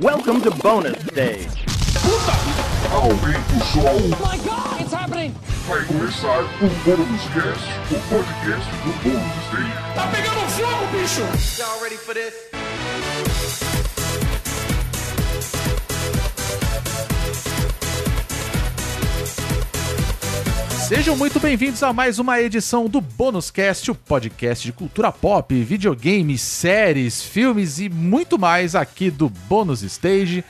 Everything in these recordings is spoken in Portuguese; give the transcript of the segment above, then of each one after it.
Welcome to bonus stage. Aumenta o som, my god, it's happening! vai começar o Bônus Cast, o podcast do Bônus Stage. Tá pegando fogo, bicho! Y'all ready for this? Sejam muito bem-vindos a mais uma edição do Bônus Cast, o podcast de cultura pop, videogames, séries, filmes e muito mais aqui do Bônus Stage.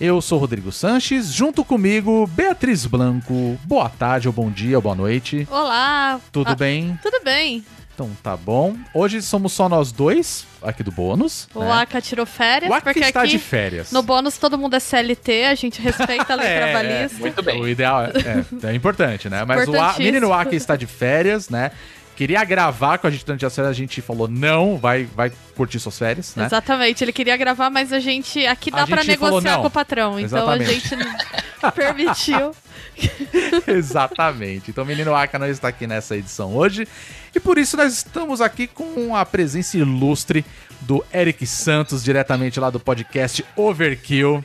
Eu sou Rodrigo Sanches, junto comigo Beatriz Blanco. Boa tarde, ou bom dia, ou boa noite. Olá. Tudo Ah, bem? Tudo bem. Então tá bom. Hoje somos só nós dois aqui do Bônus. O né? Aka tirou férias, O Aka porque está aqui de férias. no bônus todo mundo é CLT, a gente respeita a lei É, trabalhista. Muito bem. O ideal é, é, é importante, né? Mas o A- menino Aki está de férias, né? Queria gravar com a gente durante as férias, a gente falou não, vai, vai curtir suas férias, né? Exatamente, ele queria gravar, mas a gente aqui dá falou negociar não. com o patrão, então Exatamente. a gente permitiu. Exatamente. Então, o menino Aka não está aqui nessa edição hoje. E por isso nós estamos aqui com a presença ilustre do Eric Santos, diretamente lá do podcast Overkill.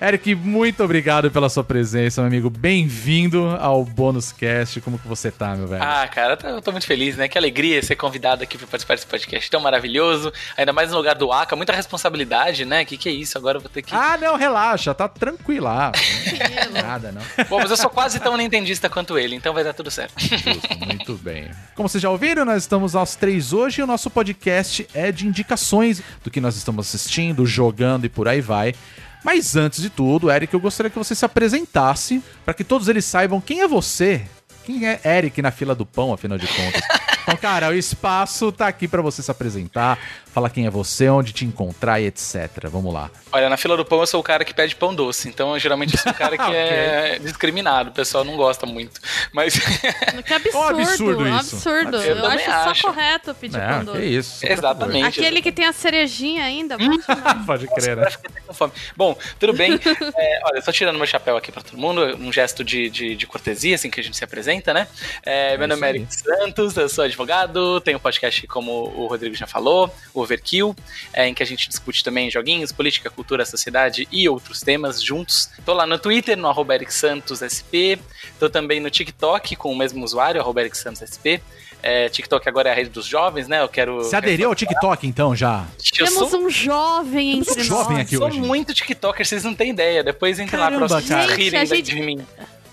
Eric, muito obrigado pela sua presença, meu amigo. Bem-vindo ao Bônus Cast. Como que você tá, meu velho? Ah, cara, eu tô, muito feliz, né? Que alegria ser convidado aqui pra participar desse podcast tão maravilhoso. Ainda mais no lugar do Aka, muita responsabilidade, né? Que que é isso? Agora eu vou ter que. Ah, não, relaxa, tá tranquila. Nada, não. Bom, mas eu sou quase tão nintendista quanto ele, então vai dar tudo certo. Justo, muito bem. Como vocês já ouviram, nós estamos aos três hoje e o nosso podcast é de indicações do que nós estamos assistindo, jogando e por aí vai. Mas antes de tudo, Eric, eu gostaria que você se apresentasse para que todos eles saibam quem é você. Quem é Eric na fila do pão, afinal de contas? Então, cara, o espaço tá aqui para você se apresentar, falar quem é você, onde te encontrar e etc. Vamos lá. Olha, na fila do pão eu sou o cara que pede pão doce, então eu, geralmente eu sou o cara que é discriminado, o pessoal não gosta muito. Mas. Que absurdo, Um absurdo isso. absurdo. Eu Eu, acho, acho. só correto pedir É, pão que doce. isso. Exatamente. Aquele que tem a cerejinha ainda. Pode crer, né? Bom, tudo bem. É, olha, eu tô tirando meu chapéu aqui pra todo mundo, um gesto de, de, de cortesia, assim que a gente se apresenta, né? É, meu isso nome é. Eric Santos, eu sou advogado, tenho um podcast, como o Rodrigo já falou, o Overkill, é, em que a gente discute também joguinhos, política, cultura, sociedade e outros temas juntos. Tô lá no Twitter, no arroba Eric Santos SP, tô também no TikTok com o mesmo usuário, arroba Eric Santos SP. É, TikTok agora é a rede dos jovens, né? Eu quero. Você aderiu ao TikTok, então, já? Eu Temos sou um jovem Temos um entre jovem nós. aqui sou hoje. muito TikToker, vocês não têm ideia. Depois entrem lá pra vocês cara. rirem gente- de mim.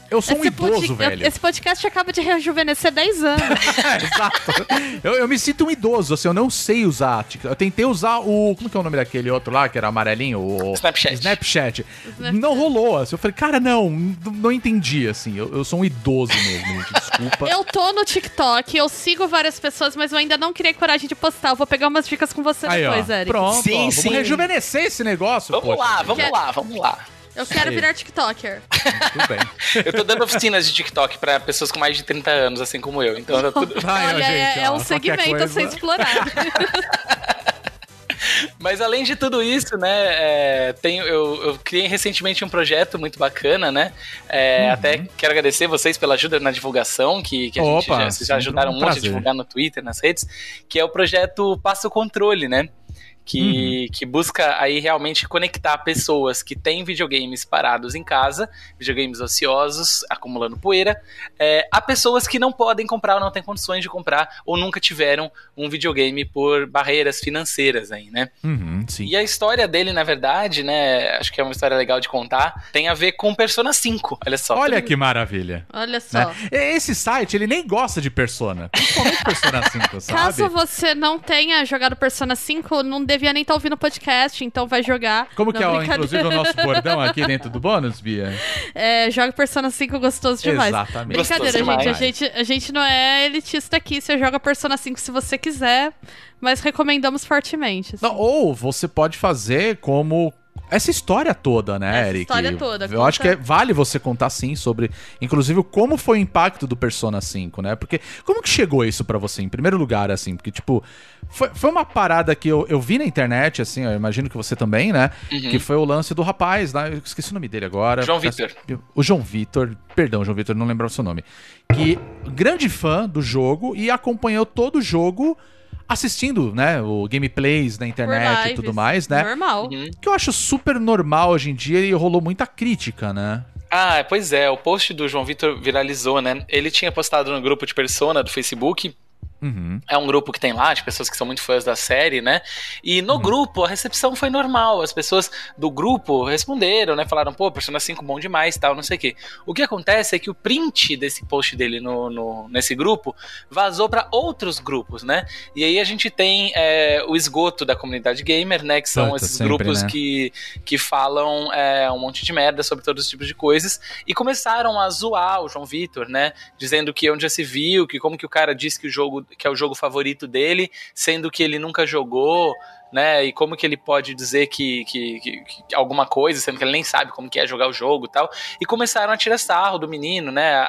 Eu sou um Esse idoso, pod- velho. Esse podcast acaba de rejuvenescer 10 anos. É, exato. Eu, eu me sinto um idoso, assim, eu não sei usar. Eu tentei usar o. Como que é o nome daquele outro lá, que era amarelinho? O Snapchat. Snapchat. Não rolou. Assim, eu falei, cara, não, não, entendi, assim. Eu, eu sou um idoso mesmo, gente. Desculpa. Eu tô no TikTok, eu sigo várias pessoas, mas eu ainda não criei coragem de postar. Eu vou pegar umas dicas com você Aí, ó. depois, Eric. Pronto, Sim, ó, vamos sim. rejuvenescer esse negócio. Vamos poxa. lá, vamos Quer- lá, vamos lá. Eu quero virar TikToker. Tudo bem. Eu tô dando oficinas de TikTok pra pessoas com mais de 30 anos, assim como eu. Então tá tudo. Ai, ó, Olha, é, gente, é ó, um qualquer segmento a ser coisa. explorado. Mas além de tudo isso, né, é, tenho, eu, eu criei recentemente um projeto muito bacana, né? É, Uhum. Até quero agradecer vocês pela ajuda na divulgação, que, que a gente Opa, já, vocês já ajudaram um muito a divulgar no Twitter, nas redes, que é o projeto Passa o Controle, né? Que, Uhum. que busca aí realmente conectar pessoas que têm videogames parados em casa, videogames ociosos, acumulando poeira, é, a pessoas que não podem comprar ou não têm condições de comprar ou nunca tiveram um videogame por barreiras financeiras aí, né? Uhum, sim. E a história dele, na verdade, né, acho que é uma história legal de contar, tem a ver com Persona 5, olha só. Olha que maravilha. Olha só. Né? Esse site, ele nem gosta de Persona. Principalmente Persona 5, sabe? Caso você não tenha jogado Persona 5, não devia nem estar ouvindo o podcast, então vai jogar. Como que é, o- inclusive, o nosso bordão aqui dentro do bônus, Bia? É, joga Persona 5 gostoso demais. Exatamente. Brincadeira, Gostoso gente. A, gente. a gente não é elitista aqui. Você joga Persona 5 se você quiser, mas recomendamos fortemente. assim. Não, ou você pode fazer como essa história toda, né, Essa Eric? história toda, Eu conta. acho que é- vale você contar sim sobre, inclusive, como foi o impacto do Persona 5, né? Porque como que chegou isso pra você em primeiro lugar, assim? Porque, tipo, foi, foi uma parada que eu, eu vi na internet, assim, eu imagino que você também, né? Que foi o lance do rapaz, né? Eu esqueci o nome dele agora. João Vitor. O João Vitor, perdão, João Vitor, não lembro o seu nome. Que grande fã do jogo e acompanhou todo o jogo assistindo, né, o gameplays na internet e tudo mais, né? Normal. Uhum. Que eu acho super normal hoje em dia e rolou muita crítica, né? Ah, pois é, o post do João Vitor viralizou, né? Ele tinha postado no grupo de Persona do Facebook. Uhum. É um grupo que tem lá, de pessoas que são muito fãs da série, né? E no grupo a recepção foi normal. As pessoas do grupo responderam, né? Falaram, pô, Persona 5 bom demais, tal, não sei o quê. O que acontece é que o print desse post dele no, no- nesse grupo vazou para outros grupos, né? E aí a gente tem é, o esgoto da comunidade gamer, né? Que são Puta, esses sempre, grupos né? que, que falam é, um monte de merda sobre todos os tipos de coisas. E começaram a zoar o João Vitor, né? Dizendo que onde já se viu, que como que o cara disse que o jogo que é o jogo favorito dele, sendo que ele nunca jogou, né? E como que ele pode dizer que, que, que- que alguma coisa, sendo que ele nem sabe como que é jogar o jogo e tal. E começaram a tirar sarro do menino, né? A,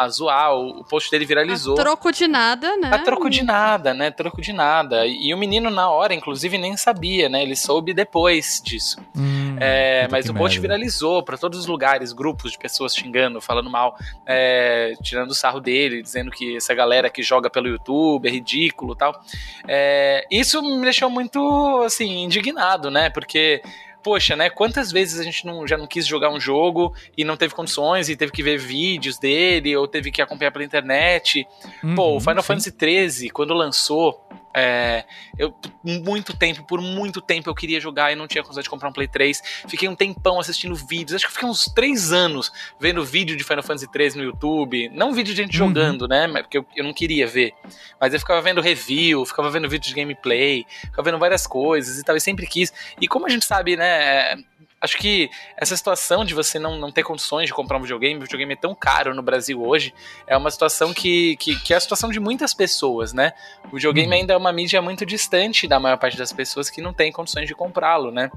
a, a zoar. O, o post dele viralizou. A troco de nada, né? A troco de nada, né? Troco de nada. E, e o menino, na hora, inclusive, nem sabia, né? Ele soube depois disso. Hum, É, mas o post merda. viralizou pra todos os lugares, grupos de pessoas xingando, falando mal, é, tirando o sarro dele, dizendo que essa galera que joga pelo YouTube é ridículo e tal. É, isso me deixou muito, assim, indignado, né? Porque. Poxa, né? Quantas vezes a gente não- já não quis jogar um jogo e não teve condições e teve que ver vídeos dele ou teve que acompanhar pela internet? Pô, Uhum, o Final sim. Fantasy XIII, quando lançou, é, eu muito tempo, por muito tempo eu queria jogar e não tinha condição de comprar um Play 3. Fiquei um tempão assistindo vídeos, acho que fiquei uns três anos vendo vídeo de Final Fantasy 3 no YouTube. Não vídeo de gente Uhum. jogando, né? Porque eu, eu não queria ver. Mas eu ficava vendo review, ficava vendo vídeo de gameplay, ficava vendo várias coisas e tal, e sempre quis. E como a gente sabe, né? Acho que essa situação de você não, não ter condições de comprar um videogame, o videogame é tão caro no Brasil hoje, é uma situação que, que, que é a situação de muitas pessoas, né? O videogame Uhum. ainda é uma mídia muito distante da maior parte das pessoas que não tem condições de comprá-lo, né?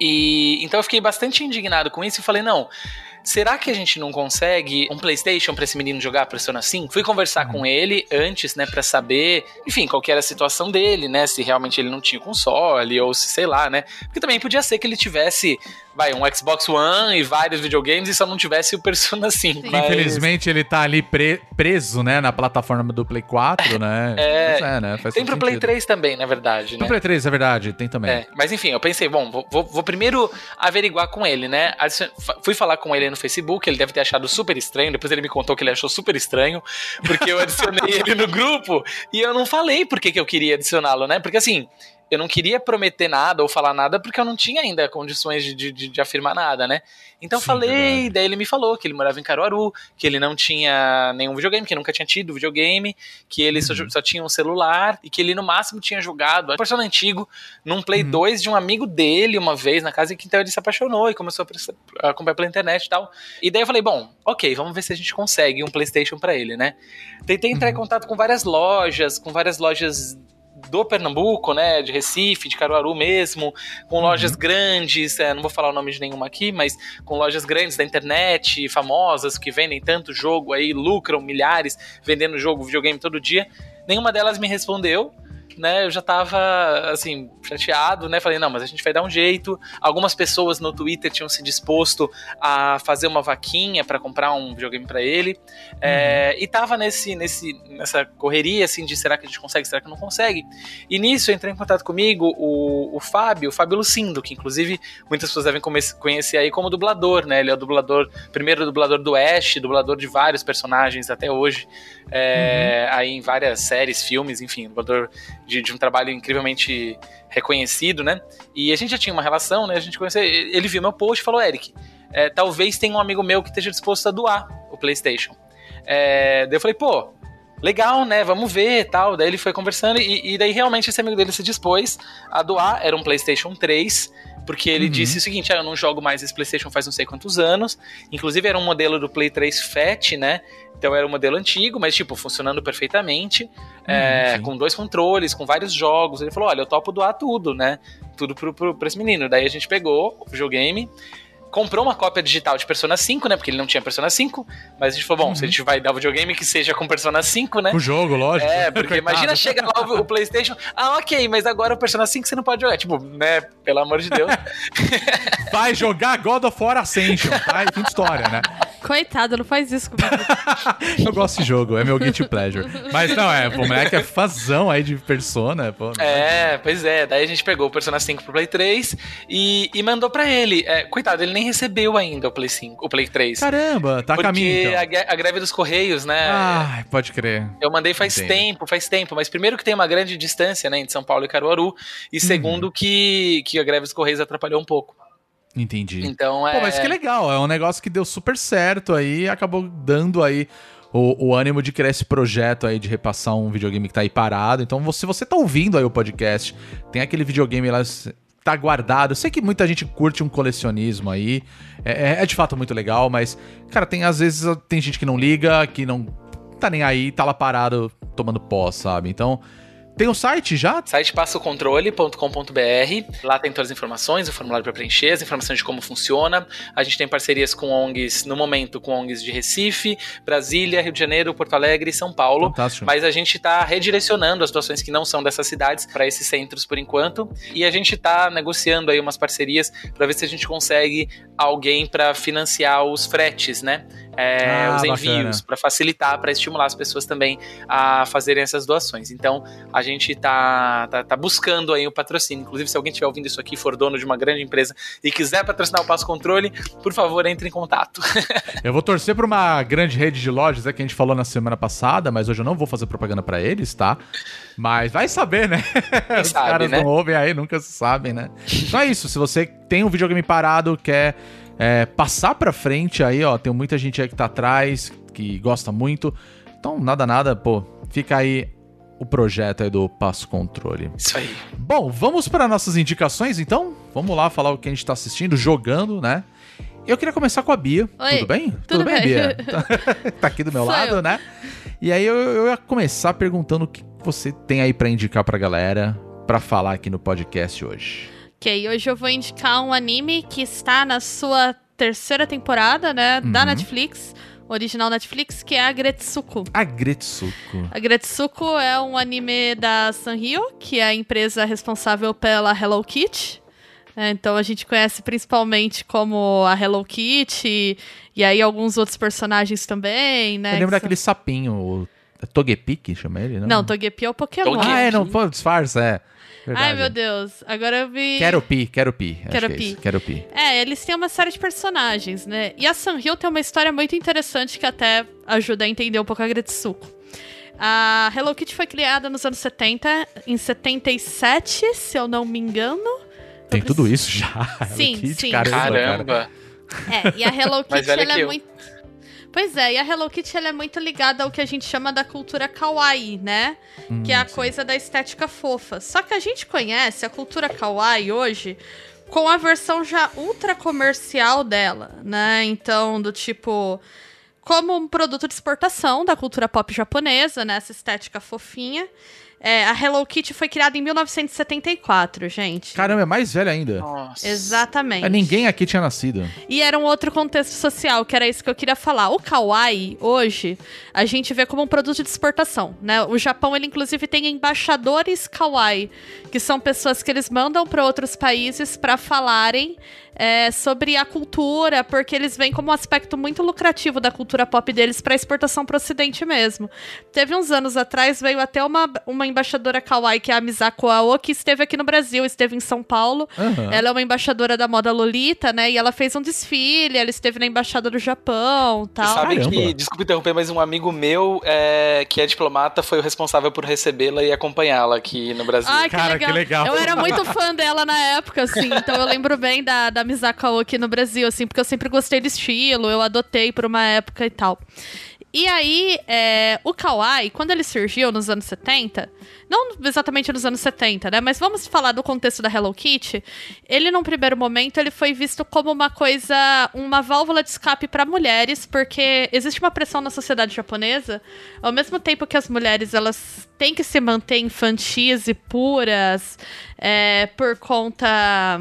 E então eu fiquei bastante indignado com isso e falei, não, será que a gente não consegue um PlayStation pra esse menino jogar Persona 5? Fui conversar com ele antes, né, Pra saber, enfim, qual que era a situação dele, né, se realmente ele não tinha console ou se sei lá, né? Porque também podia ser que ele tivesse, vai, um Xbox One e vários videogames e só não tivesse o Persona 5. Sim. mas- Infelizmente ele tá ali pre- preso, né, na plataforma do Play 4, né? É, Pois né? Faz Tem pro Play sentido. 3 também, na verdade, Pro né? Play 3, é verdade, tem também. É, mas enfim, eu pensei, bom, vou, vou- vou primeiro averiguar com ele, né? Fui falar com ele no Facebook, ele deve ter achado super estranho, depois ele me contou que ele achou super estranho, porque eu adicionei ele no grupo e eu não falei por que, que eu queria adicioná-lo, né? Porque assim, eu não queria prometer nada ou falar nada porque eu não tinha ainda condições de, de, de- afirmar nada, né? Então eu Sim, falei, verdade. daí ele me falou que ele morava em Caruaru, que ele não tinha nenhum videogame, que nunca tinha tido videogame, que ele só, Uhum. só tinha um celular e que ele no máximo tinha jogado Persona antigo num Play Uhum. 2 de um amigo dele uma vez na casa, e que então ele se apaixonou e começou a comprar pela internet e tal. E daí eu falei, bom, ok, vamos ver se a gente consegue um PlayStation pra ele, né? Tentei entrar em Uhum. contato com várias lojas, com várias lojas do Pernambuco, né, de Recife, de Caruaru mesmo, com Uhum. lojas grandes, é, não vou falar o nome de nenhuma aqui, mas com lojas grandes da internet, famosas, que vendem tanto jogo aí, lucram milhares vendendo jogo, videogame todo dia. Nenhuma delas me respondeu, né, eu já tava, assim, chateado, né, falei, não, mas a gente vai dar um jeito. Algumas pessoas no Twitter tinham se disposto a fazer uma vaquinha pra comprar um videogame pra ele, é, e tava nesse, nesse, nessa correria, assim, de será que a gente consegue, será que não consegue? E nisso entrou em contato comigo o, o Fábio, o Fábio Lucindo, que inclusive muitas pessoas devem conhecer aí como dublador, né? Ele é o dublador, primeiro dublador do Ash, dublador de vários personagens até hoje, é, aí em várias séries, filmes, enfim, dublador de, de um trabalho incrivelmente reconhecido, né? E a gente já tinha uma relação, né? A gente conheceu, ele viu meu post e falou, Eric, é, talvez tenha um amigo meu que esteja disposto a doar o PlayStation. É, daí eu falei, pô, legal, né? Vamos ver tal. Daí ele foi conversando e, e daí realmente esse amigo dele se dispôs a doar. Era um PlayStation 3. Porque ele Uhum. disse o seguinte: ah, eu não jogo mais esse PlayStation faz não sei quantos anos. Inclusive, era um modelo do Play 3 Fat, né? Então era um modelo antigo, mas, tipo, funcionando perfeitamente. é, sim. com dois controles, com vários jogos. Ele falou: olha, eu topo doar tudo, né? Tudo pro, pro, pra esse menino. Daí a gente pegou o videogame comprou uma cópia digital de Persona 5, né? Porque ele não tinha Persona 5. Mas a gente falou, bom, se a gente vai dar videogame que seja com Persona 5, né? O jogo, lógico. É, porque imagina chega lá o, o PlayStation. Ah, ok, mas agora o Persona 5 você não pode jogar. Tipo, né? Pelo amor de Deus. Vai jogar God of War Ascension, tá? E fim de história, né? Coitado, não faz isso comigo. Eu gosto de jogo, é meu guilty pleasure. Mas não, é, pô, o moleque é fazão aí de Persona, pô. É, pois é. Daí a gente pegou o Persona 5 pro Play 3 e, e mandou pra ele. É, coitado, ele nem recebeu ainda o Play 5, o Play 3. Caramba, tá a porque caminho então. a, a greve dos Correios, né? Ai, pode crer. Eu mandei faz Entendo. tempo, faz tempo, mas primeiro que tem uma grande distância, né, entre São Paulo e Caruaru, e Uhum. segundo que, que a greve dos Correios atrapalhou um pouco. Entendi. Então é. Pô, mas que legal, é um negócio que deu super certo aí, acabou dando aí o, o ânimo de criar esse projeto aí de repassar um videogame que tá aí parado. Então, você- se você tá ouvindo aí o podcast, tem aquele videogame lá tá guardado. Eu sei que muita gente curte um colecionismo aí, é, é- é de fato muito legal, mas, cara, tem às vezes tem gente que não liga, que não tá nem aí, tá lá parado tomando pó, sabe? Então, tem o site já? Site passocontrole.com.br. Lá tem todas as informações, o formulário para preencher, as informações de como funciona. A gente tem parcerias com ONGs, no momento, com ONGs de Recife, Brasília, Rio de Janeiro, Porto Alegre e São Paulo. Fantástico. Mas a gente está redirecionando as doações que não são dessas cidades para esses centros por enquanto. E a gente está negociando aí umas parcerias para ver se a gente consegue alguém para financiar os fretes, né? É, Ah, os envios, para facilitar, para estimular as pessoas também a fazerem essas doações. Então, a gente tá, tá, tá buscando aí o patrocínio. Inclusive, se alguém estiver ouvindo isso aqui, for dono de uma grande empresa e quiser patrocinar o Passo Controle, por favor, entre em contato. Eu vou torcer pra uma grande rede de lojas, é que a gente falou na semana passada, mas hoje eu não vou fazer propaganda pra eles, tá? Mas vai saber, né? Os sabe, caras né? não ouvem aí, nunca se sabem, né? Então é isso, se você tem um videogame parado, quer é, passar pra frente aí, ó, tem muita gente aí que tá atrás, que gosta muito. Então, nada, nada, pô, fica aí o projeto aí do Passo Controle. Isso aí. Bom, vamos para nossas indicações, então? Vamos lá falar o que a gente tá assistindo, jogando, né? Eu queria começar com a Bia. Oi, Tudo bem? tudo bem. Bia? tá aqui do meu Sou lado, eu. né? E aí eu, eu ia começar perguntando o que você tem aí pra indicar pra galera pra falar aqui no podcast hoje. Ok, hoje eu vou indicar um anime que está na sua terceira temporada, né? Da Uhum. Netflix, original Netflix, que é a Gretsuko. A Gretsuko. A Gretsuko é um anime da Sanrio, que é a empresa responsável pela Hello Kitty. É, então a gente conhece principalmente como a Hello Kitty e aí alguns outros personagens também, né? eu lembro que são- daquele sapinho, o Togepi, chama ele, não? Não, Togepi é o Pokémon. Togepi. Ah, é, não, pô, disfarça, é. Verdade. Ai, meu Deus. Agora eu vi. Quero Pi, Quero Pi. Quero que é Pi. isso, Quero Pi. É, eles têm uma série de personagens, né? E a Sanrio tem uma história muito interessante que até ajuda a entender um pouco a Gretsuko. A Hello Kitty foi criada nos anos 70, em 77, se eu não me engano. Tem Eu tudo preciso- isso já. Hello Sim, Kitty, sim. Caramba, cara. Caramba. É, e a Hello Kitty ela que é muito. Pois é, e a Hello Kitty ela é muito ligada ao que a gente chama da cultura kawaii, né? que é a coisa da estética fofa. Só que a gente conhece a cultura kawaii hoje com a versão já ultra comercial dela, né? Então, do tipo como um produto de exportação da cultura pop japonesa, né? Essa estética fofinha. É, a Hello Kitty foi criada em 1974, gente. Caramba, é mais velho ainda. Nossa. Exatamente. É, Ninguém aqui tinha nascido. E era um outro contexto social, que era isso que eu queria falar. O kawaii, hoje, a gente vê como um produto de exportação, né? O Japão, ele inclusive tem embaixadores kawaii, que são pessoas que eles mandam para outros países para falarem é, sobre a cultura, porque eles veem como um aspecto muito lucrativo da cultura pop deles para exportação para o ocidente mesmo. Teve uns anos atrás, veio até uma, uma embaixadora kawaii, que é a Misako Aoki, que esteve aqui no Brasil, esteve em São Paulo. Aham. Ela é uma embaixadora da moda Lolita, né? E ela fez um desfile, ela esteve na embaixada do Japão Você tal. sabe Caramba. que, desculpa interromper, mas um amigo meu é, que é diplomata foi o responsável por recebê-la e acompanhá-la aqui no Brasil. Ai, que, Cara, legal. que legal. Eu era muito fã dela na época, assim. Então eu lembro bem da, da Misako Aoki no Brasil, assim, porque eu sempre gostei do estilo, eu adotei por uma época e tal. E aí, é, o Kawaii, quando ele surgiu nos anos 70, não exatamente nos anos 70, né? Mas vamos falar do contexto da Hello Kitty. Ele, num primeiro momento, ele foi visto como uma coisa, uma válvula de escape para mulheres, porque existe uma pressão na sociedade japonesa, ao mesmo tempo que as mulheres elas têm que se manter infantis e puras é, por conta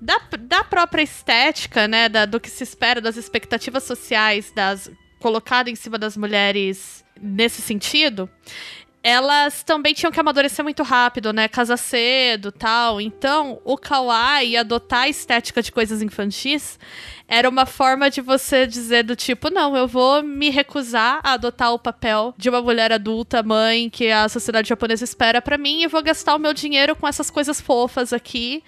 da, da própria estética, né, da- do que se espera, das expectativas sociais das colocada em cima das mulheres nesse sentido, elas também tinham que amadurecer muito rápido, né? Casar cedo tal. Então, o kawaii adotar a estética de coisas infantis era uma forma de você dizer do tipo, não, eu vou me recusar a adotar o papel de uma mulher adulta, mãe, que a sociedade japonesa espera pra mim, e vou gastar o meu dinheiro com essas coisas fofas aqui.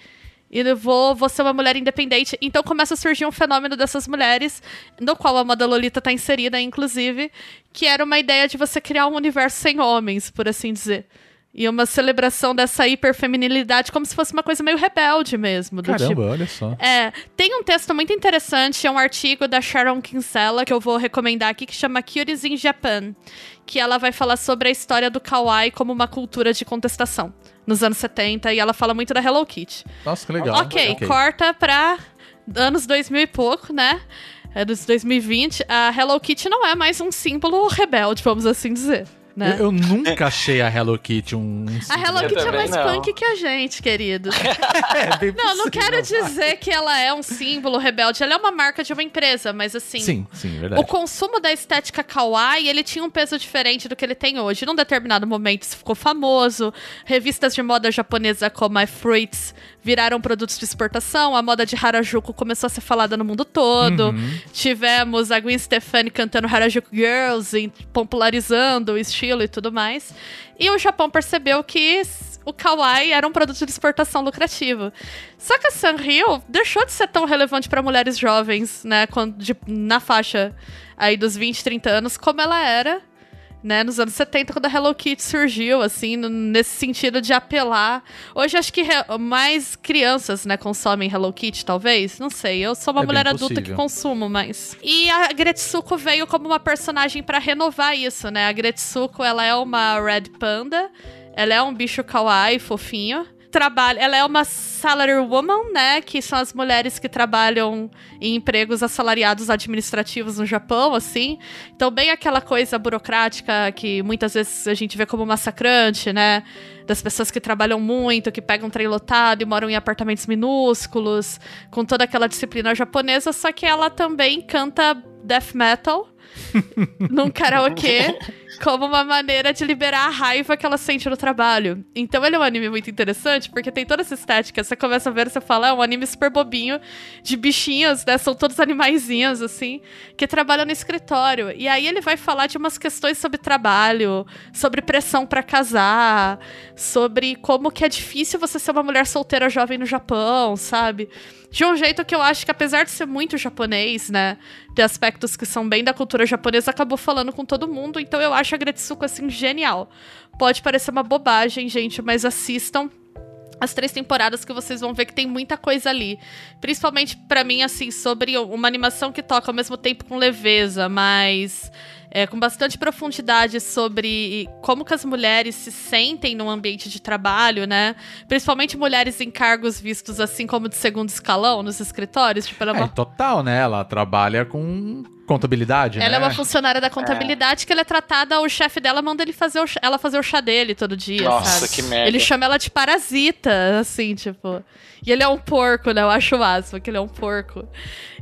E vou, vou ser uma mulher independente. Então começa a surgir um fenômeno dessas mulheres, no qual a moda Lolita tá inserida, inclusive, que era uma ideia de você criar um universo sem homens, por assim dizer. E uma celebração dessa hiperfeminilidade como se fosse uma coisa meio rebelde mesmo. Do Caramba, tipo, olha só. é, tem um texto muito interessante, é um artigo da Sharon Kinsella, que eu vou recomendar aqui, que chama Cuties in Japan, que ela vai falar sobre a história do kawaii como uma cultura de contestação nos anos 70, e ela fala muito da Hello Kitty. Nossa, que legal. ok, corta pra anos 2000 e pouco, né? Anos 2020, a Hello Kitty não é mais um símbolo rebelde, vamos assim dizer. Né? Eu, eu nunca achei a Hello Kitty um. A Hello Kitty é mais não. punk que a gente, querido. É, bem Não, não possível, quero vai. dizer que ela é um símbolo rebelde. Ela é uma marca de uma empresa, mas assim. Sim, sim, verdade. O consumo da estética kawaii, ele tinha um peso diferente do que ele tem hoje. Num determinado momento isso ficou famoso. Revistas de moda japonesa como a Fruits viraram produtos de exportação. A moda de Harajuku começou a ser falada no mundo todo. Uhum. Tivemos a Gwen Stefani cantando Harajuku Girls e popularizando o estilo e tudo mais. E o Japão percebeu que o kawaii era um produto de exportação lucrativo. Só que a Sanrio deixou de ser tão relevante para mulheres jovens, né, quando, de- na faixa aí dos 20, 30 anos, como ela era, né, nos anos 70, quando a Hello Kitty surgiu, assim, nesse sentido de apelar. Hoje acho que mais crianças, né, consomem Hello Kitty, talvez, não sei. Eu sou uma É mulher adulta que consumo mais. E a Gretsuko veio como uma personagem pra renovar isso, né? A Gretsuko, ela é uma Red Panda, ela é um bicho kawaii, fofinho. Trabalha, ela é uma salary woman, né? Que são as mulheres que trabalham em empregos assalariados administrativos no Japão, assim. Então, bem aquela coisa burocrática que muitas vezes a gente vê como massacrante, né? Das pessoas que trabalham muito, que pegam trem lotado e moram em apartamentos minúsculos, com toda aquela disciplina japonesa, só que ela também canta death metal num karaokê como uma maneira de liberar a raiva que ela sente no trabalho. Então ele é um anime muito interessante, porque tem toda essa estética. Você começa a ver, você fala, é um anime super bobinho, de bichinhos, né? São todos animaizinhos, assim, que trabalham no escritório. E aí ele vai falar de umas questões sobre trabalho, sobre pressão pra casar, sobre como que é difícil você ser uma mulher solteira jovem no Japão, sabe? De um jeito que eu acho que, apesar de ser muito japonês, né? Ter aspectos que são bem da cultura japonesa, acabou falando com todo mundo. Então eu acho a Gretsuko, assim, genial. Pode parecer uma bobagem, gente, mas assistam as três temporadas que vocês vão ver que tem muita coisa ali. Principalmente pra mim, assim, sobre uma animação que toca ao mesmo tempo com leveza, mas é, com bastante profundidade sobre como que as mulheres se sentem no ambiente de trabalho, né? Principalmente mulheres em cargos vistos assim como de segundo escalão nos escritórios. Tipo, ela é É, uma total, né? Ela trabalha com contabilidade, ela né? é uma funcionária da contabilidade que ela é tratada, o chefe dela manda ele fazer o ela fazer o chá dele todo dia, Nossa, sabe? que merda. Ele chama ela de parasita, assim, tipo. E ele é um porco, né? Eu acho o máximo que ele é um porco.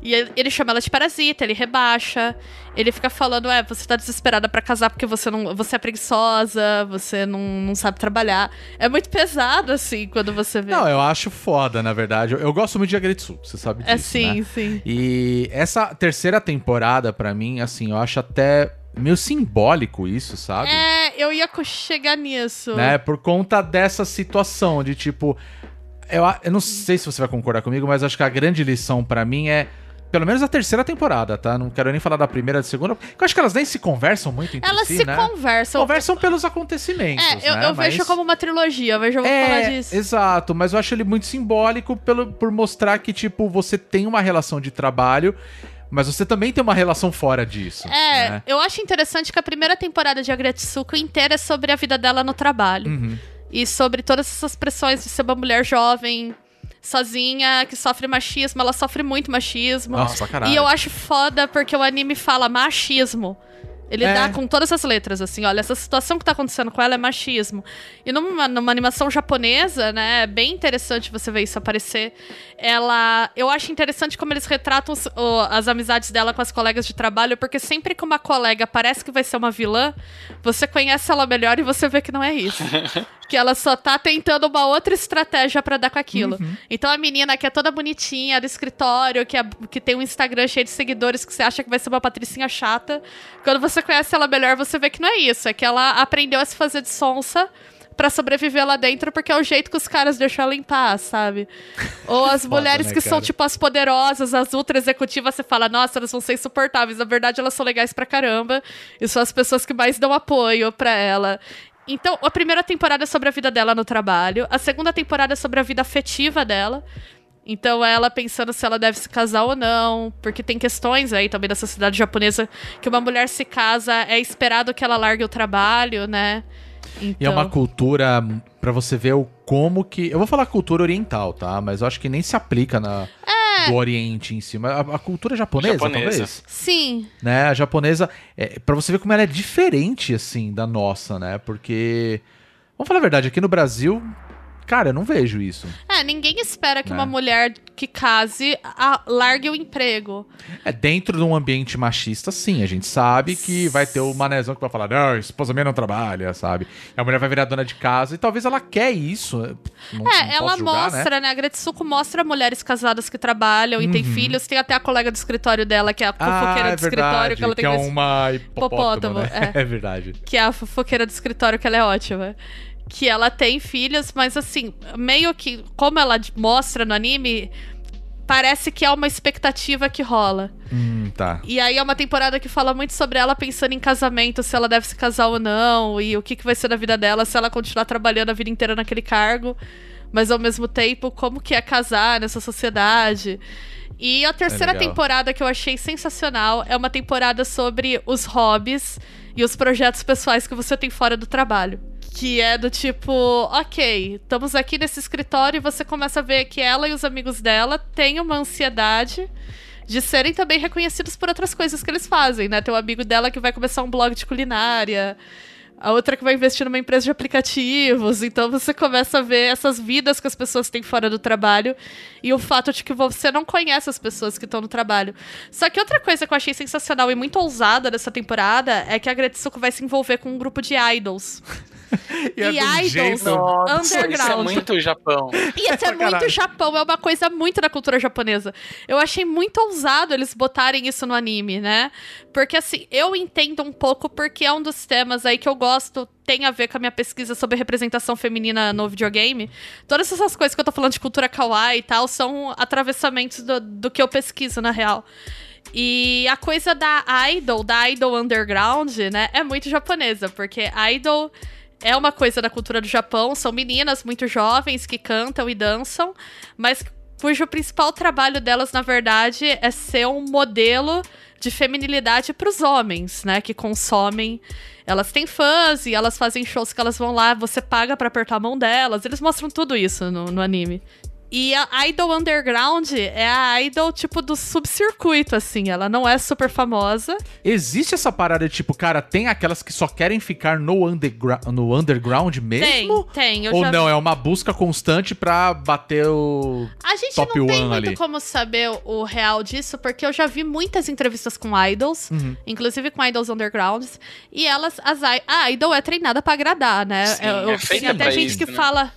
E ele, chama ela de parasita, ele rebaixa. Ele fica falando, é, você tá desesperada pra casar porque você não, você é preguiçosa, você não, não sabe trabalhar. É muito pesado, assim, quando você vê. Não, eu acho foda, na verdade. Eu, eu gosto muito de Agretsuko, você sabe disso, é sim, né? sim. E essa terceira temporada, pra mim, assim, eu acho até meio simbólico isso, sabe? É, eu ia chegar nisso. Né? Por conta dessa situação de tipo. Eu, eu não sei se você vai concordar comigo, mas acho que a grande lição pra mim é. Pelo menos a terceira temporada, tá? Não quero nem falar da primeira, da segunda. Porque eu acho que elas nem se conversam muito entre Elas si, se né? conversam. Conversam pelos acontecimentos. É, eu, né? eu vejo Mas- como uma trilogia, eu vejo, eu vou é, falar disso. exato, mas eu acho ele muito simbólico pelo, por mostrar que, tipo, você tem uma relação de trabalho, mas você também tem uma relação fora disso. É, né? eu acho interessante que a primeira temporada de Agretsuko inteira é sobre a vida dela no trabalho. Uhum. E sobre todas essas pressões de ser uma mulher jovem, sozinha, que sofre machismo. Ela sofre muito machismo. Nossa, caralho. E eu acho foda porque o anime fala machismo. Ele É. dá com todas as letras, assim, olha, essa situação que tá acontecendo com ela é machismo. E numa, numa animação japonesa, né, é bem interessante você ver isso aparecer. Ela. Eu acho interessante como eles retratam os- o- as amizades dela com as colegas de trabalho, porque sempre que uma colega parece que vai ser uma vilã, você conhece ela melhor e você vê que não é isso. que ela só tá tentando uma outra estratégia pra dar com aquilo. Então a menina que é toda bonitinha do escritório, que, é- que tem um Instagram cheio de seguidores, que você acha que vai ser uma patricinha chata, quando você conhece ela melhor, você vê que não é isso. É que ela aprendeu a se fazer de sonsa pra sobreviver lá dentro, porque é o jeito que os caras deixam ela em paz, sabe? Ou as Foda, mulheres né, que são, cara? tipo, as poderosas, as ultra executivas, você fala, nossa, elas vão ser insuportáveis. Na verdade, elas são legais pra caramba. E são as pessoas que mais dão apoio pra ela. Então, a primeira temporada é sobre a vida dela no trabalho. A segunda temporada é sobre a vida afetiva dela. Então, ela pensando se ela deve se casar ou não. Porque tem questões aí também da sociedade japonesa que uma mulher se casa, é esperado que ela largue o trabalho, né? Então, E é uma cultura pra você ver o como que. Eu vou falar cultura oriental, tá? Mas eu acho que nem se aplica na do Oriente em si. Mas a, a cultura japonesa, Japonesa. talvez. Sim. Né? A japonesa. É, para você ver como ela é diferente, assim, da nossa, né? Porque. Vamos falar a verdade, aqui no Brasil. Cara, eu não vejo isso. É, ninguém espera que Né? uma mulher que case a- largue o emprego. É dentro de um ambiente machista, sim. A gente sabe que vai ter o manezão que vai falar, não, esposa minha não trabalha, sabe? E a mulher vai virar dona de casa e talvez ela quer isso. Não, não É, posso ela julgar, né? mostra, né? A Gretsuko mostra mulheres casadas que trabalham e têm filhos. Tem até a coleira do escritório dela, que é a Uhum. Ah, fofoqueira é do escritório, verdade, que ela tem é dois- uma hipopótamo, Hipopótamo, né? é. É verdade. que é a fofoqueira do escritório, que ela é ótima. Que ela tem filhos, mas assim, meio que, como ela mostra no anime, parece que é uma expectativa que rola. Hum, tá. E aí é uma temporada que fala muito sobre ela pensando em casamento, se ela deve se casar ou não, e o que, que vai ser da vida dela se ela continuar trabalhando a vida inteira naquele cargo. Mas ao mesmo tempo, como que é casar nessa sociedade? E a terceira legal. temporada que eu achei sensacional é uma temporada sobre os hobbies e os projetos pessoais que você tem fora do trabalho. Que é do tipo, ok, estamos aqui nesse escritório e você começa a ver que ela e os amigos dela têm uma ansiedade de serem também reconhecidos por outras coisas que eles fazem, né? Tem um amigo dela que vai começar um blog de culinária, a outra que vai investir numa empresa de aplicativos. Então você começa a ver essas vidas que as pessoas têm fora do trabalho e o fato de que você não conhece as pessoas que estão no trabalho. Só que outra coisa que eu achei sensacional e muito ousada dessa temporada é que a Gretsuko vai se envolver com um grupo de idols. E, é E do idols. Nossa, isso é Underground. muito Japão. E esse é muito caralho. Japão, é uma coisa muito da cultura japonesa. Eu achei muito ousado eles botarem isso no anime, né? Porque assim, eu entendo um pouco porque é um dos temas aí que eu gosto, tem a ver com a minha pesquisa sobre representação feminina no videogame. Todas essas coisas que eu tô falando de cultura kawaii e tal são atravessamentos do, do que eu pesquiso, na real. E a coisa da idol, da idol underground, né, é muito japonesa, porque idol é uma coisa da cultura do Japão, são meninas muito jovens que cantam e dançam, mas cujo principal trabalho delas, na verdade, é ser um modelo de feminilidade para os homens, né, que consomem. Elas têm fãs e elas fazem shows que elas vão lá, você paga para apertar a mão delas. Eles mostram tudo isso no, no anime. E a Idol Underground é a Idol, tipo, do subcircuito, assim. Ela não é super famosa. Existe essa parada de tipo, cara, tem aquelas que só querem ficar no, undergra no underground mesmo? Tem, tem. Eu Ou já não, é uma busca constante pra bater o. A gente Top não tem muito ali. como saber o, real disso, porque eu já vi muitas entrevistas com idols, Uhum. inclusive com idols undergrounds, e elas, as, a idol é treinada pra agradar, né? Sim, Eu- é eu- tem até pra gente isso, que né? fala.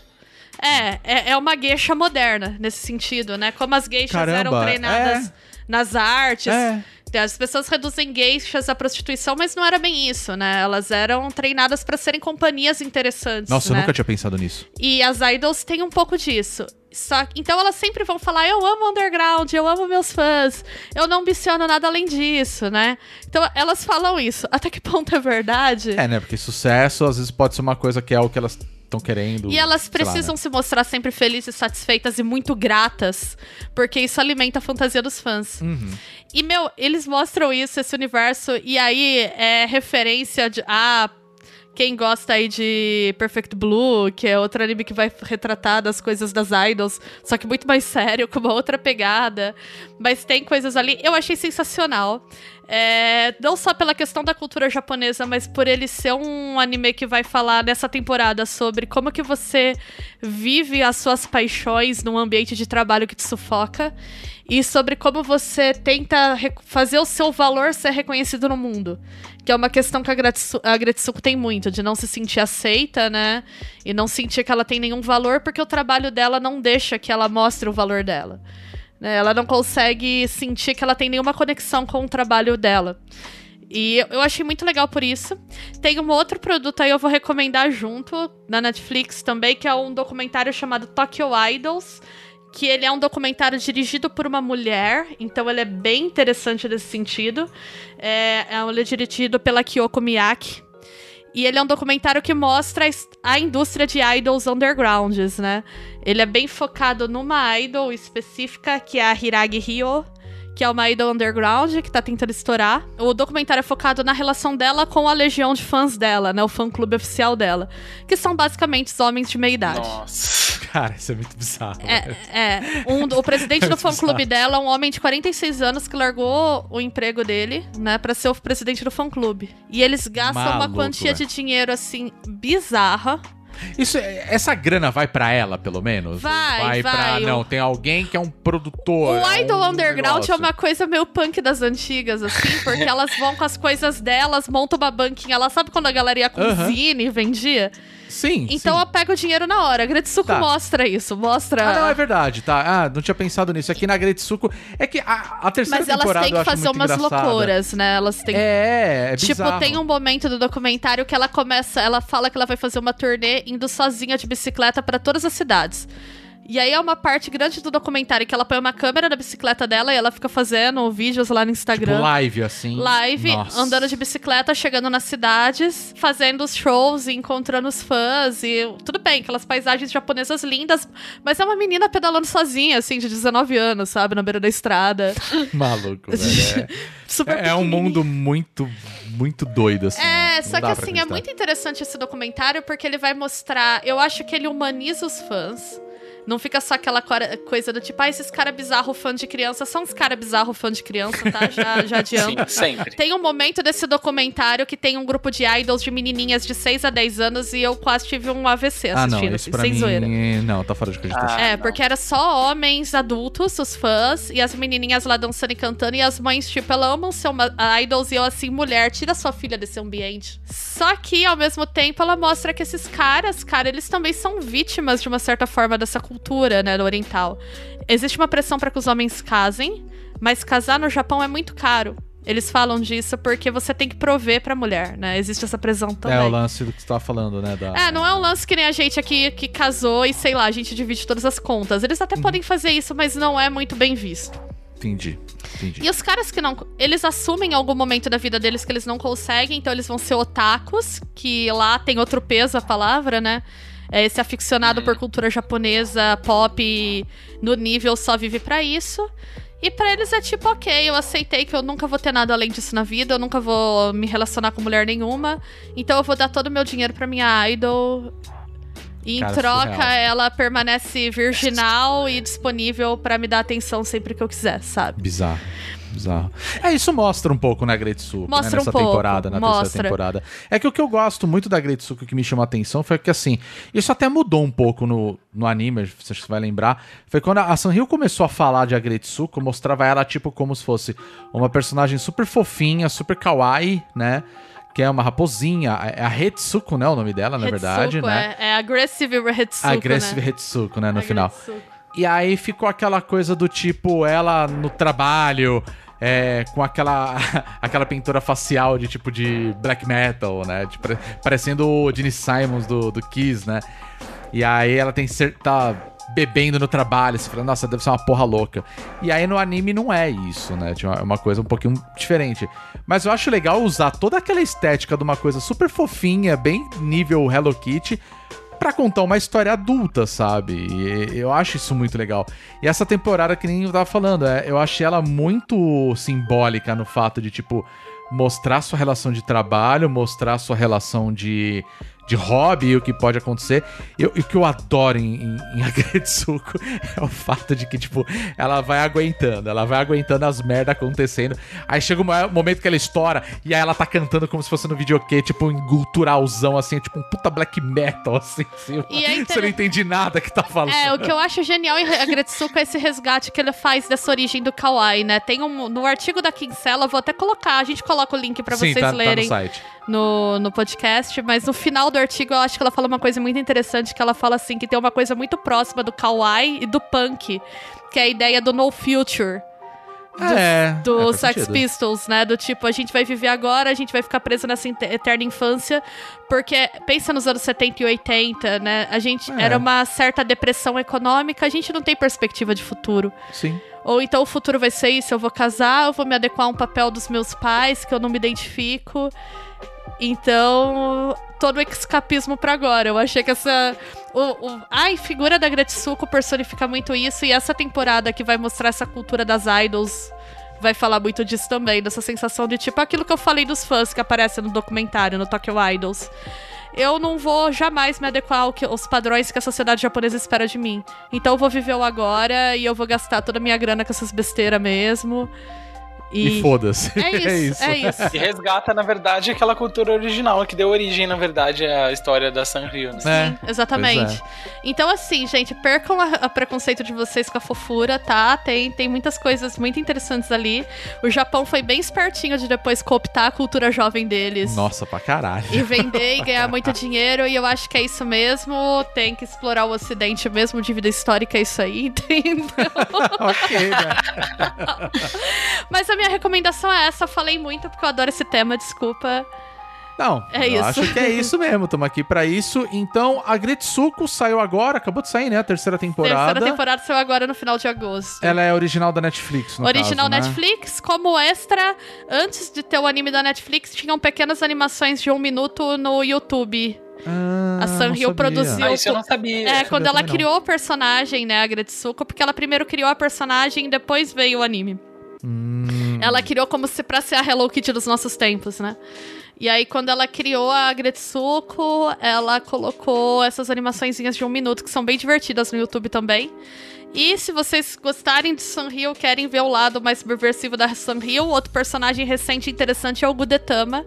É, é, é uma geisha moderna nesse sentido, né? Como as geishas Caramba, eram treinadas nas artes. É. As pessoas reduzem geishas à prostituição, mas não era bem isso, né? Elas eram treinadas pra serem companhias interessantes. Nossa, eu né? nunca tinha pensado nisso. E as idols têm um pouco disso. Só, então elas sempre vão falar: eu amo underground, eu amo meus fãs, eu não ambiciono nada além disso, né? Então elas falam isso. Até que ponto é verdade? É, né? Porque sucesso às vezes pode ser uma coisa que é o que elas estão querendo. E elas sei lá, precisam né? se mostrar sempre felizes, satisfeitas e muito gratas, porque isso alimenta a fantasia dos fãs. Uhum. E, meu, eles mostram isso, esse universo, e aí é referência de. Ah, quem gosta aí de Perfect Blue, que é outro anime que vai retratar das coisas das idols, só que muito mais sério, com uma outra pegada. Mas tem coisas ali. Eu achei sensacional. É, não só pela questão da cultura japonesa, mas por ele ser um anime que vai falar nessa temporada sobre como que você vive as suas paixões num ambiente de trabalho que te sufoca e sobre como você tenta fazer o seu valor ser reconhecido no mundo. Que é uma questão que a, Gretsu, Gretsuko tem muito, de não se sentir aceita, né? E não sentir que ela tem nenhum valor, porque o trabalho dela não deixa que ela mostre o valor dela. Né? Ela não consegue sentir que ela tem nenhuma conexão com o trabalho dela. E eu- achei muito legal por isso. Tem um outro produto aí eu vou recomendar junto na Netflix também, que é um documentário chamado Tokyo Idols, que ele é um documentário dirigido por uma mulher, então ele é bem interessante nesse sentido. É, é- ele é dirigido pela Kyoko Miyake. E ele é um documentário que mostra a indústria de idols undergrounds, né? Ele é bem focado numa idol específica, que é a Hiragi Ryo, que é uma idol underground que tá tentando estourar. O documentário é focado na relação dela com a legião de fãs dela, né? O fã-clube oficial dela. Que são basicamente os homens de meia idade. Nossa. Cara, isso é muito bizarro. É, é. Um, o presidente do fã-clube dela é um homem de 46 anos que largou o emprego dele, né, pra ser o presidente do fã-clube. E eles gastam uma Maluco, quantia de dinheiro, assim, bizarra. Isso, é- essa grana vai pra ela, pelo menos? Vai, pra. vai. Não, tem alguém que é um produtor. O é Idol um Underground negócio. é uma coisa meio punk das antigas, assim, porque elas vão com as coisas delas, montam uma banquinha. Ela sabe quando a galera ia com zine e vendia? Sim. Então sim. ela pega o dinheiro na hora. A Gretsuko Tá. mostra isso, mostra. Ah, não, é verdade, tá. Ah, não tinha pensado nisso. Aqui na Gretsuko. É que a, a terceira Mas elas temporada têm eu que acho fazer umas engraçada. loucuras, né? Elas têm É, é Tipo, bizarro. tem um momento do documentário que ela começa, ela fala que ela vai fazer uma turnê indo sozinha de bicicleta pra todas as cidades. E aí é uma parte grande do documentário que ela põe uma câmera na bicicleta dela e ela fica fazendo vídeos lá no Tipo, Instagram. live, assim. Live, Nossa. andando de bicicleta, chegando nas cidades, fazendo os shows e encontrando os fãs. E tudo bem, aquelas paisagens japonesas lindas, mas é uma menina pedalando sozinha, assim, de 19 anos, sabe, na beira da estrada. Maluco, velho. Super É, é um mundo muito, muito doido, assim. É, só que assim, é acreditar. muito interessante esse documentário porque ele vai mostrar. Eu acho que ele humaniza os fãs. Não fica só aquela coisa do tipo, ah, esses caras bizarro fã de criança. São uns caras bizarro fã de criança, tá? Já, já Sim, adianto. sempre. Tem um momento desse documentário que tem um grupo de idols de menininhas de 6 a 10 anos e eu quase tive um AVC Ah, assistindo, não, isso pra sem mim... zoeira. Não, tá fora de cogitação. Ah, É, não. porque era só homens adultos, os fãs, e as menininhas lá dançando e cantando, e as mães, tipo, elas amam ser uma idols, e eu assim, mulher, tira sua filha desse ambiente. Só que, ao mesmo tempo, ela mostra que esses caras, cara, eles também são vítimas, de uma certa forma, dessa cultura, né, do oriental. Existe uma pressão para que os homens casem, mas casar no Japão é muito caro. Eles falam disso porque você tem que prover pra mulher, né? Existe essa pressão também. É o lance do que você tava falando, né? Da... É, não é um lance que nem a gente aqui que casou e sei lá, a gente divide todas as contas. Eles até podem fazer isso, mas não é muito bem visto. Entendi, entendi. E os caras que não. Eles assumem em algum momento da vida deles que eles não conseguem, então eles vão ser otakus, que lá tem outro peso a palavra, né? É esse aficionado por cultura japonesa, pop, no nível só vive pra isso. E pra eles é tipo, ok, eu aceitei que eu nunca vou ter nada além disso na vida, eu nunca vou me relacionar com mulher nenhuma, então eu vou dar todo o meu dinheiro pra minha idol. E em Cara, troca, surreal. ela permanece virginal e disponível pra me dar atenção sempre que eu quiser, sabe? Bizarro. Bizarro. É, isso mostra um pouco na Gretsuko, Mostra né? Nessa um pouco, temporada, na mostra. terceira temporada. É que o que eu gosto muito da Gretsuko que me chamou a atenção foi que, assim, isso até mudou um pouco no, no anime, você vai lembrar. Foi quando a Sanrio começou a falar de Agretsuko, mostrava ela, tipo, como se fosse uma personagem super fofinha, super kawaii, né? Que é uma raposinha. É a Retsuko, né? O nome dela, na verdade, Hetsuko, né? É, é Aggressive Hetsuko, Aggressive né? Retsuko, né? No final. E aí ficou aquela coisa do tipo, ela no trabalho, é, com aquela, aquela pintura facial de tipo de black metal, né? Tipo, pare- parecendo o Gene Simons do, do Kiss, né? E aí ela tem cer- tá bebendo no trabalho, você fala, nossa, deve ser uma porra louca. E aí no anime não é isso, né? É uma coisa um pouquinho diferente. Mas eu acho legal usar toda aquela estética de uma coisa super fofinha, bem nível Hello Kitty, pra contar uma história adulta, sabe? E eu acho isso muito legal. E essa temporada, que nem eu tava falando, é, eu achei ela muito simbólica no fato de, tipo, mostrar sua relação de trabalho, mostrar sua relação de, de hobby e o que pode acontecer. E o que eu adoro em, em, em Agretsuko é o fato de que, tipo, ela vai aguentando, ela vai aguentando as merdas acontecendo. Aí chega um mo- momento que ela estoura e aí ela tá cantando como se fosse no videokê, tipo, em guturalzão, assim, tipo um puta black metal, assim. assim E é Você não entende nada que tá falando. É, o que eu acho genial em Agretsuko é esse resgate que ele faz dessa origem do kawaii, né? Tem um no artigo da Kinsella, eu vou até colocar, a gente coloca o link pra Sim, vocês tá, tá no lerem site. No, no podcast, mas no final do artigo eu acho que ela fala uma coisa muito interessante, que ela fala assim, que tem uma coisa muito próxima do kawaii e do punk, que é a ideia do no future. é, do é, Sex sentido. Pistols, né? Do tipo, a gente vai viver agora, a gente vai ficar preso nessa eterna infância, porque pensa nos anos 70 e 80, né? A gente É. era uma certa depressão econômica, a gente não tem perspectiva de futuro. Sim. Ou então o futuro vai ser isso, eu vou casar, eu vou me adequar a um papel dos meus pais que eu não me identifico. Então, todo o escapismo pra agora. Eu achei que essa. O, o, ai, figura da Gretsuko personifica muito isso. E essa temporada que vai mostrar essa cultura das idols vai falar muito disso também. Dessa sensação de tipo aquilo que eu falei dos fãs que aparece no documentário, no Tokyo Idols. Eu não vou jamais me adequar aos padrões que a sociedade japonesa espera de mim. Então eu vou viver o agora e eu vou gastar toda a minha grana com essas besteiras mesmo. E, E, foda-se. é isso, é isso. E resgata, na verdade, aquela cultura original que deu origem, na verdade, à história da Sanrio, né? É, Sim, exatamente. pois Então, assim, gente, percam a, a preconceito de vocês com a fofura, tá? Tem, tem muitas coisas muito interessantes ali. O Japão foi bem espertinho de depois cooptar a cultura jovem deles. Nossa, pra caralho. E vender e ganhar muito dinheiro, e eu acho que é isso mesmo. Tem que explorar o Ocidente mesmo, dívida histórica é isso aí, entendeu? ok, né? Mas a minha recomendação é essa, eu falei muito porque eu adoro esse tema, desculpa. Não, É eu isso. acho que é isso mesmo, estamos aqui pra isso. Então, a Gretsuko saiu agora, acabou de sair, né? A terceira temporada. Terceira temporada saiu agora no final de agosto. Ela é original da Netflix, no Original caso, né? Netflix, como extra, antes de ter o anime da Netflix, tinham pequenas animações de um minuto no YouTube. Ah, A Sanrio produziu- Ah, isso eu não sabia. É, quando ela criou o personagem, né, a Gretsuko, porque ela primeiro criou a personagem e depois veio o anime. Hum, Ela criou como se pra ser a Hello Kitty dos nossos tempos, né? E aí, quando ela criou a Gretsuko, ela colocou essas animaçõezinhas de um minuto, que são bem divertidas no YouTube também. E se vocês gostarem de Sanrio, querem ver o lado mais subversivo da Sanrio, outro personagem recente e interessante é o Gudetama,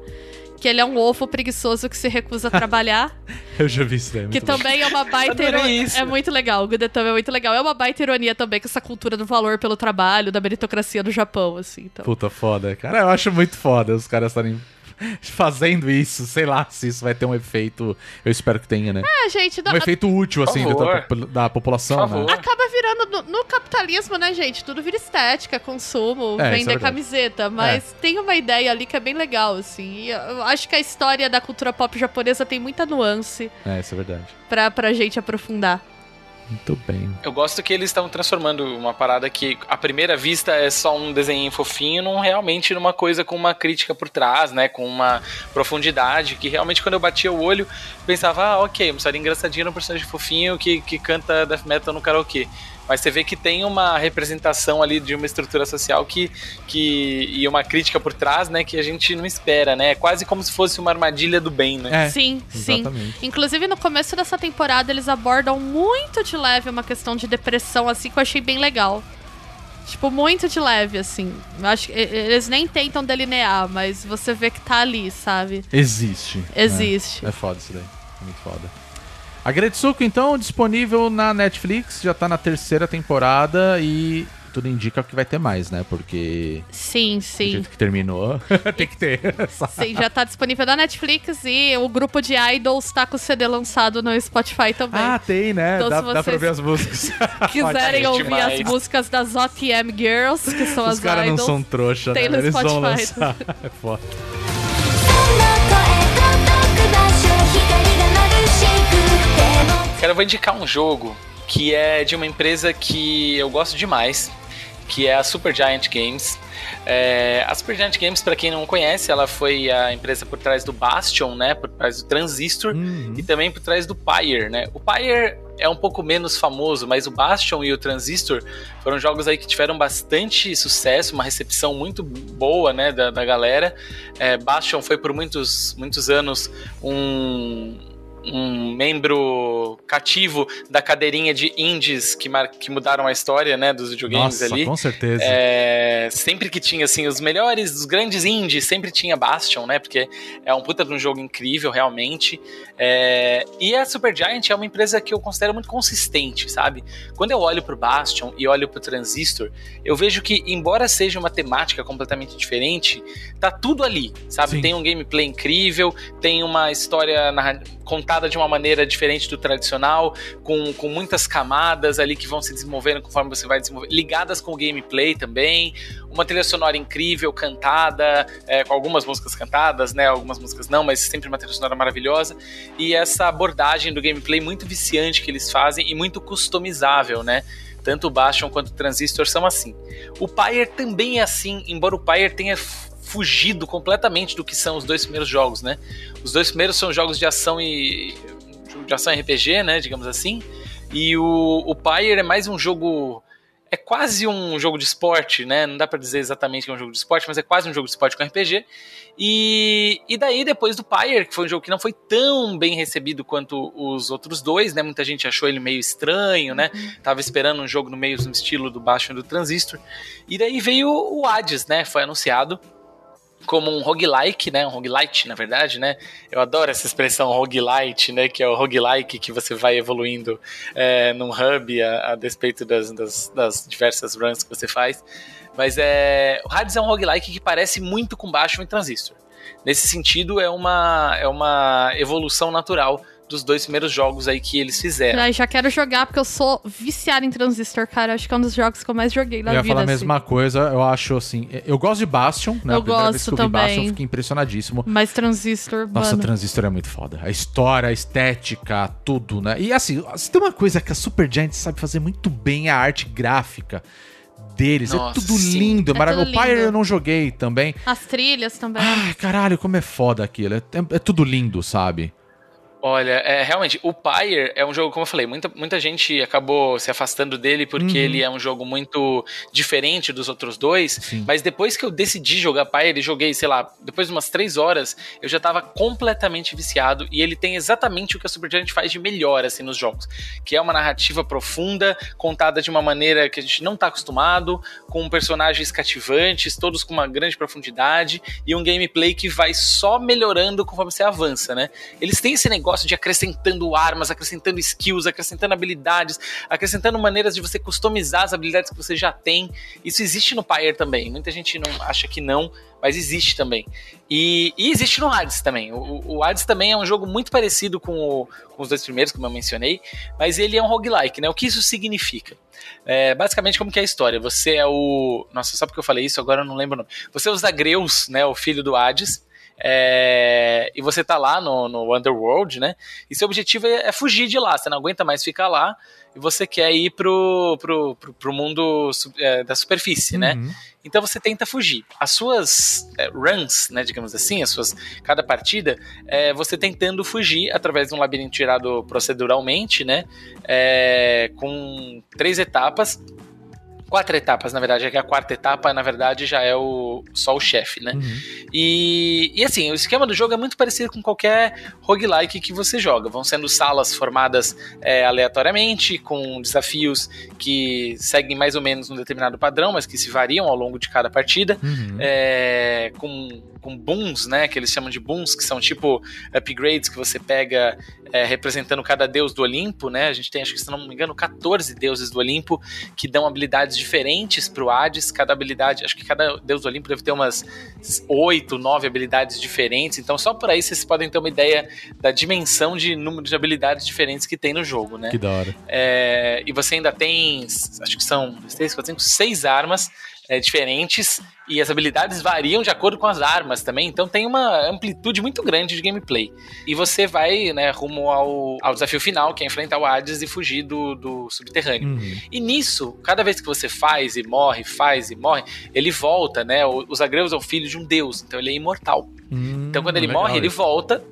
que ele é um ovo preguiçoso que se recusa a trabalhar. Eu já vi isso daí. Que muito bom. também é uma baita ironia. isso. É muito legal. O Gudetama é muito legal. É uma baita ironia também com essa cultura do valor pelo trabalho, da meritocracia do Japão, assim. Então. Puta foda, cara. Eu acho muito foda os caras estarem fazendo isso. Sei lá se isso vai ter um efeito. Eu espero que tenha, né? Ah, gente, dá- Um efeito útil, assim, da, da população, né? acaba virando no, no capitalismo, né, gente? Tudo vira estética, consumo, É, é vender verdade. camiseta. Mas tem uma ideia ali que é bem legal, assim. E eu acho que a história da cultura pop japonesa tem muita nuance É, isso é verdade. pra, pra gente aprofundar. Muito bem. Eu gosto que eles estão transformando uma parada que, à primeira vista, é só um desenho fofinho, realmente numa coisa com uma crítica por trás, né? Com uma profundidade, que realmente quando eu batia o olho, pensava, ah, ok, uma história engraçadinha, um personagem fofinho que, que canta death metal no karaokê. Mas você vê que tem uma representação ali de uma estrutura social que, que e uma crítica por trás, né? Que a gente não espera, né? É quase como se fosse uma armadilha do bem, né? É, sim, sim. exatamente. Inclusive, no começo dessa temporada, eles abordam muito de leve uma questão de depressão, assim, que eu achei bem legal. Tipo, muito de leve, assim. Eu acho que eles nem tentam delinear, mas você vê que tá ali, sabe? Existe. né? Existe. É foda isso daí. É muito foda. A Gretsuko, então, disponível na Netflix, já tá na terceira temporada e tudo indica que vai ter mais, né? Porque Sim, do sim. jeito que terminou, tem que ter. Sim, já tá disponível na Netflix e o grupo de idols tá com o CD lançado no Spotify também. Ah, tem, né? Então, dá, se dá pra ver as músicas. Quiserem ouvir demais. as músicas das OTM Girls, que são Os as caras não idols. são trouxa, né? tem no Eles vão Spotify. lançar. É foda.「Cara, eu vou indicar um jogo que é de uma empresa que eu gosto demais, que é a Supergiant Games. É, a Supergiant Games, para quem não conhece, ela foi a empresa por trás do Bastion, né, por trás do Transistor Uhum. e também por trás do Pyre, né? O Pyre é um pouco menos famoso, mas o Bastion e o Transistor foram jogos aí que tiveram bastante sucesso, uma recepção muito boa, né, da, da galera. É, Bastion foi por muitos, muitos anos um, um membro cativo da cadeirinha de indies que, mar- que mudaram a história, né, dos videogames Nossa, ali. com certeza. É, sempre que tinha, assim, os melhores, os grandes indies, sempre tinha Bastion, né? Porque é um puta de um jogo incrível, realmente. É, e a Supergiant é uma empresa que eu considero muito consistente, sabe? Quando eu olho pro Bastion e olho pro Transistor, eu vejo que, embora seja uma temática completamente diferente, tá tudo ali, sabe? Sim. Tem um gameplay incrível, tem uma história narra- contada de uma maneira diferente do tradicional, com, com muitas camadas ali que vão se desenvolvendo conforme você vai desenvolvendo, ligadas com o gameplay também, uma trilha sonora incrível, cantada, é, com algumas músicas cantadas, né? Algumas músicas não, mas sempre uma trilha sonora maravilhosa. E essa abordagem do gameplay muito viciante que eles fazem e muito customizável, né? Tanto o Bastion quanto o Transistor são assim. O Pyre também é assim, embora o Pyre tenha fugido completamente do que são os dois primeiros jogos, né? Os dois primeiros são jogos de ação e de ação RPG, né, digamos assim. E o, o Pyre é mais um jogo é quase um jogo de esporte, né? Não dá pra dizer exatamente que é um jogo de esporte, mas é quase um jogo de esporte com RPG. E, e daí, depois do Pyre, que foi um jogo que não foi tão bem recebido quanto os outros dois, né? Muita gente achou ele meio estranho, né? Tava esperando um jogo no meio no estilo do Bastion e do Transistor. E daí veio o Hades, né? Foi anunciado como um roguelike, né? Um roguelite, na verdade, né? Eu adoro essa expressão roguelite, né? Que é o roguelike que você vai evoluindo é, num hub a, a despeito das, das, das diversas runs que você faz. Mas é, o Hades é um roguelike que parece muito com Bastion e Transistor. Nesse sentido, é uma, é uma evolução natural dos dois primeiros jogos aí que eles fizeram. Ai, já quero jogar porque eu sou viciada em Transistor, cara. Acho que é um dos jogos que eu mais joguei na Eu ia vida. falar a assim. mesma coisa, eu acho assim. Eu gosto de Bastion, né? Eu a primeira vez que gosto eu vi Bastion, também. eu fiquei impressionadíssimo. Mas Transistor, Nossa, mano. Transistor é muito foda. A história, a estética, tudo, né? E assim, se tem uma coisa que a Supergiant sabe fazer muito bem, é a arte gráfica deles. Nossa, é tudo sim. lindo, é É maravilhoso. O Pyre eu não joguei também. As trilhas também. Ai, caralho, como é foda aquilo. É, é- é tudo lindo, sabe? Olha, é, realmente, o Pyre é um jogo, como eu falei, muita, muita gente acabou se afastando dele porque Uhum. ele é um jogo muito diferente dos outros dois. Sim. Mas depois que eu decidi jogar Pyre, joguei, sei lá, depois de umas três horas, eu já tava completamente viciado. E ele tem exatamente o que a Supergiant faz de melhor, assim, nos jogos. Que é uma narrativa profunda, contada de uma maneira que a gente não tá acostumado, com personagens cativantes, todos com uma grande profundidade, e um gameplay que vai só melhorando conforme você avança, né? Eles têm esse negócio de acrescentando armas, acrescentando skills, acrescentando habilidades, acrescentando maneiras de você customizar as habilidades que você já tem. Isso existe no Pyre também. Muita gente não acha que não, mas existe também. E, e existe no Hades também. O, o Hades também é um jogo muito parecido com, o- com os dois primeiros, como eu mencionei, mas ele é um roguelike, né? O que isso significa? É, basicamente, como que é a história? Você é o. Nossa, só porque eu falei isso, agora eu não lembro o nome. Você é o Zagreus, né? O filho do Hades. É, e você tá lá no, no Underworld, né? E seu objetivo é, é fugir de lá. Você não aguenta mais ficar lá e você quer ir pro, pro, pro, pro mundo é, da superfície, né? Uhum. Então você tenta fugir. As suas é, runs, né, digamos assim, as suas cada partida, é você tentando fugir através de um labirinto tirado proceduralmente, né, é, com três etapas. Quatro etapas, na verdade, é que a quarta etapa, na verdade, já é o, só o chefe, né? Uhum. E, e assim, o esquema do jogo é muito parecido com qualquer roguelike que você joga. Vão sendo salas formadas é, aleatoriamente, com desafios que seguem mais ou menos um determinado padrão, mas que se variam ao longo de cada partida. Uhum. É, com, com booms, né? Que eles chamam de booms, que são tipo upgrades que você pega é, representando cada deus do Olimpo, né? A gente tem, acho que se não me engano, 14 deuses do Olimpo que dão habilidades diferentes pro Hades. Cada habilidade, acho que cada deus do Olimpo deve ter umas 8, 9 habilidades diferentes. Então, só por aí vocês podem ter uma ideia da dimensão de número de habilidades diferentes que tem no jogo, né? Que da hora. É, e você ainda tem, acho que são 3, 4, 5, 6 armas é, diferentes e as habilidades variam de acordo com as armas também, então tem uma amplitude muito grande de gameplay. E você vai né, rumo ao, ao desafio final, que é enfrentar o Hades e fugir do, do subterrâneo. Uhum. E nisso, cada vez que você faz e morre, faz e morre, ele volta, né? O- Os Agreus é o filho de um deus, então ele é imortal. Hum, Então quando ele morre, ele volta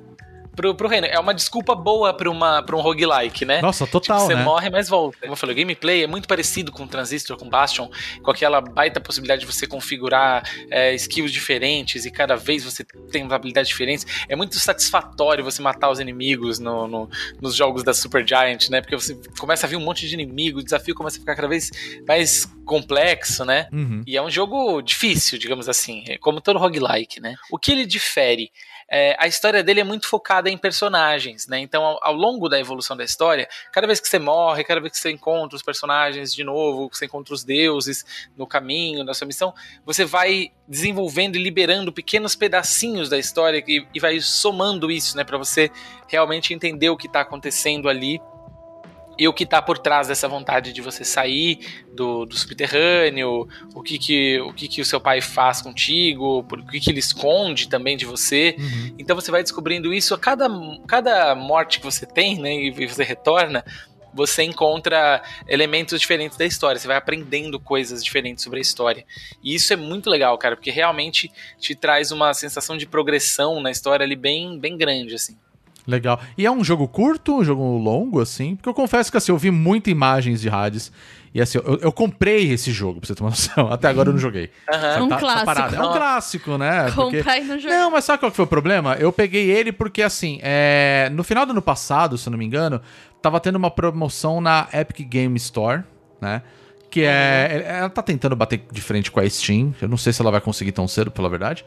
pro, pro reino. É uma desculpa boa pra, uma, pra um roguelike, né? Nossa, total, Tipo, você né? morre, mas volta. Como eu falei, o gameplay é muito parecido com Transistor, com Bastion, com aquela baita possibilidade de você configurar é, skills diferentes e cada vez você tem habilidades diferentes. É muito satisfatório você matar os inimigos no, no- nos jogos da Super Giant, né? Porque você começa a vir um monte de inimigo, o desafio começa a ficar cada vez mais complexo, né? Uhum. E é um jogo difícil, digamos assim, é como todo roguelike, né? O que ele difere? É, a história dele é muito focada em personagens, né? Então, ao, ao longo da evolução da história, cada vez que você morre, cada vez que você encontra os personagens de novo, você encontra os deuses no caminho, na sua missão, você vai desenvolvendo e liberando pequenos pedacinhos da história e, e vai somando isso, né? Pra você realmente entender o que tá acontecendo ali e o que tá por trás dessa vontade de você sair do, do subterrâneo, o que que, o que que o seu pai faz contigo, o que que ele esconde também de você. Uhum. Então você vai descobrindo isso a cada, cada morte que você tem, né, e você retorna, você encontra elementos diferentes da história, você vai aprendendo coisas diferentes sobre a história. E isso é muito legal, cara, porque realmente te traz uma sensação de progressão na história ali bem, bem grande, assim. Legal. E é um jogo curto, um jogo longo, assim? Porque eu confesso que assim, eu vi muitas imagens de Hades. E assim, eu, eu comprei esse jogo, pra você ter uma noção. Até agora eu não joguei. Aham. Um Tá- tá clássico. É um clássico, né? Porque- Comprar e não jogar. Não, mas sabe qual que foi o problema? Eu peguei ele porque, assim, é, no final do ano passado, se eu não me engano, tava tendo uma promoção na Epic Game Store, né? Que é. Ela tá tentando bater de frente com a Steam. Eu não sei se ela vai conseguir tão cedo, pela verdade.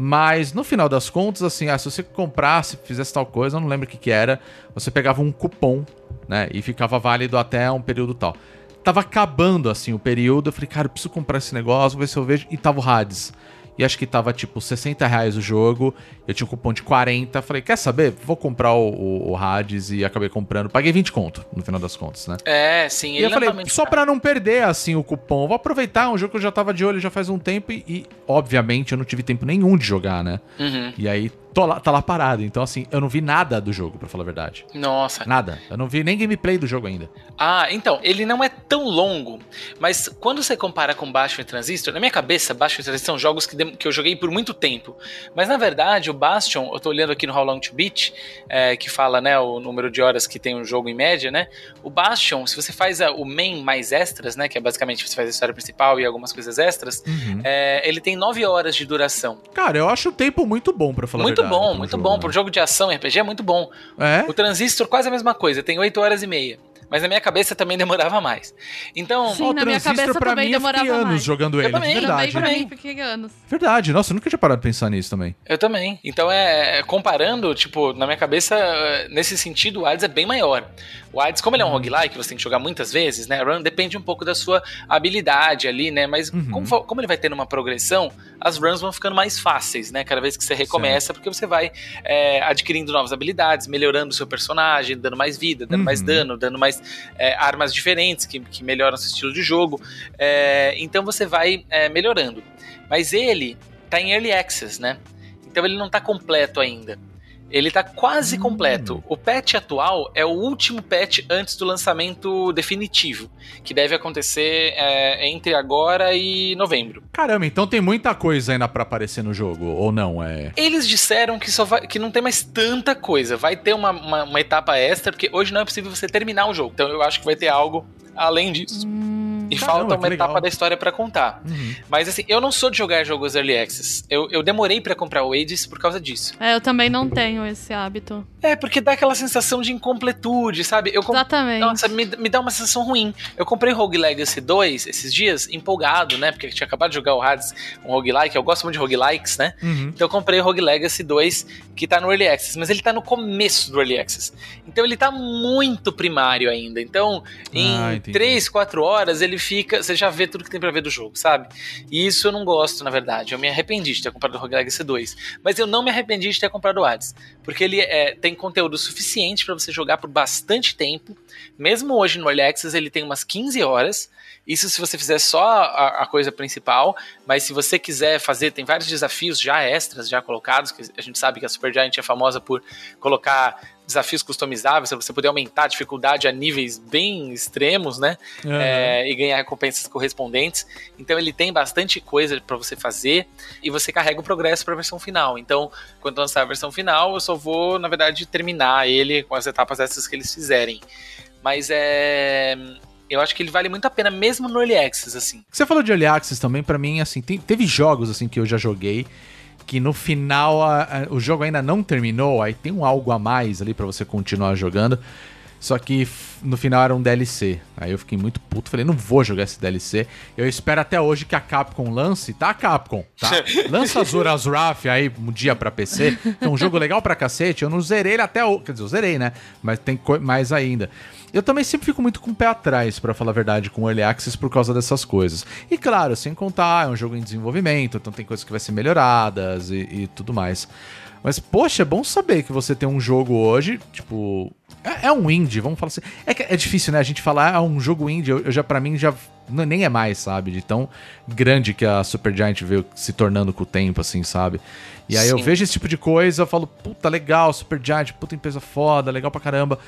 Mas no final das contas, assim, ah, se você comprasse, fizesse tal coisa, eu não lembro o que, que era, você pegava um cupom, né? E ficava válido até um período tal. Tava acabando, assim, o período. Eu falei, cara, eu preciso comprar esse negócio, vou ver se eu vejo. E tava o Hades. E acho que tava tipo 60 reais o jogo. Eu tinha um cupom de 40. Falei, quer saber? Vou comprar o, o, o Hades e acabei comprando. Paguei 20 conto, no final das contas, né? É, sim. E eu falei, só pra não perder, assim, o cupom, vou aproveitar, é um jogo que eu já tava de olho já faz um tempo e, e, obviamente, eu não tive tempo nenhum de jogar, né? Uhum. E aí, tô lá, tá lá parado. Então, assim, eu não vi nada do jogo, pra falar a verdade. Nossa. Nada. Eu não vi nem gameplay do jogo ainda. Ah, então, ele não é tão longo, mas quando você compara com Bastion e Transistor, na minha cabeça, Bastion e Transistor são jogos que, que eu joguei por muito tempo. Mas na verdade, o Bastion, eu tô olhando aqui no How Long to Beat, é, que fala, né, o número de horas que tem um jogo em média, né? O Bastion, se você faz a- o main mais extras, né, que é basicamente você faz a história principal e algumas coisas extras, Uhum. é, ele tem 9 horas de duração. Cara, eu acho o tempo muito bom, pra falar muito a verdade. Bom, muito jogo, bom. né? Pro jogo de ação RPG é muito bom. É? O Transistor quase a mesma coisa, tem 8 horas e meia. Mas na minha cabeça também demorava mais. Então, Sim, o na minha Transistor, cabeça pra também mim, eu fiquei demorava anos mais. jogando ele, também, de verdade. Também fiquei anos. Verdade, nossa, eu nunca tinha parado de pensar nisso também. Eu também. Então é comparando, tipo, na minha cabeça, eh, nesse sentido, o Hades é bem maior. O Hades, como ele é um roguelike, você tem que jogar muitas vezes, né? Run depende um pouco da sua habilidade ali, né? Mas Uhum. como, como ele vai tendo uma progressão, as runs vão ficando mais fáceis, né? Cada vez que você recomeça, porque você vai eh, adquirindo novas habilidades, melhorando o seu personagem, dando mais vida, dando mais Uhum. dano, dando mais eh, armas diferentes que, que melhoram seu estilo de jogo. Eh, então você vai melhorando. Mas ele tá em Early Access, né? Então ele não tá completo ainda. Ele tá quase Hum. completo. O patch atual é o último patch antes do lançamento definitivo, que deve acontecer é, entre agora e novembro. Caramba, então tem muita coisa ainda pra aparecer no jogo, ou não? É. Eles disseram que, só vai- que não tem mais tanta coisa. Vai ter uma, uma- uma etapa extra, porque hoje não é possível você terminar o jogo. Então eu acho que vai ter algo além disso. E Caramba, falta uma legal. etapa da história pra contar. Uhum. Mas assim, eu não sou de jogar jogos Early Access. Eu, eu demorei pra comprar o Hades por causa disso. É, eu também não tenho esse hábito. É, porque dá aquela sensação de incompletude, sabe? Eu comp- Exatamente. Nossa, me, me dá uma sensação ruim. Eu comprei Rogue Legacy 2 esses dias, empolgado, né? Porque eu tinha acabado de jogar o Hades, um roguelike. Eu gosto muito de roguelikes, né? Uhum. Então eu comprei o Rogue Legacy 2, que tá no Early Access, mas ele tá no começo do Early Access. Então ele tá muito primário ainda. Então, Ah, em entendi. 3, 4 horas, ele fica. Você já vê tudo que tem pra ver do jogo, sabe? E isso eu não gosto, na verdade. Eu me arrependi de ter comprado o Rogue Legacy 2. Mas eu não me arrependi de ter comprado o Hades. Porque ele é, tem conteúdo suficiente pra você jogar por bastante tempo. Mesmo hoje no Early Access, ele tem umas 15 horas. Isso se você fizer só a, a coisa principal. Mas se você quiser fazer, tem vários desafios já extras, já colocados. Que a gente sabe que a Supergiant é famosa por colocar desafios customizáveis, pra você poder aumentar a dificuldade a níveis bem extremos, né? É, e ganhar recompensas correspondentes. Então ele tem bastante coisa pra você fazer e você carrega o progresso pra versão final. Então, quando lançar a versão final, eu só vou, na verdade, terminar ele com as etapas essas que eles fizerem. Mas é. Eu acho que ele vale muito a pena, mesmo no Early Access, assim. Você falou de Early Access também, pra mim, assim, tem- teve jogos assim que eu já joguei que no final a- a- o jogo ainda não terminou, aí tem um algo a mais ali pra você continuar jogando. Só que no final era um DLC. Aí eu fiquei muito puto, falei, não vou jogar esse DLC. Eu espero até hoje que a Capcom lance, tá, Capcom? Tá? Lança Zora's Wrath aí um dia pra PC, que é um jogo legal pra cacete. Eu não zerei ele até hoje, quer dizer, eu zerei, né? Mas tem mais ainda. Eu também sempre fico muito com o pé atrás, pra falar a verdade, com o Early Access por causa dessas coisas. E claro, sem contar, é um jogo em desenvolvimento, então tem coisas que vai ser melhoradas e, e tudo mais. Mas, poxa, é bom saber que você tem um jogo hoje, tipo. É, é um indie, vamos falar assim. É, que é difícil, né? A gente falar, ah, um jogo indie, eu, eu já, pra mim, já. não- nem é mais, sabe? De tão grande que a Supergiant veio se tornando com o tempo, assim, sabe? E aí eu Sim. vejo esse tipo de coisa, eu falo, puta, legal, Supergiant, puta empresa foda, legal pra caramba.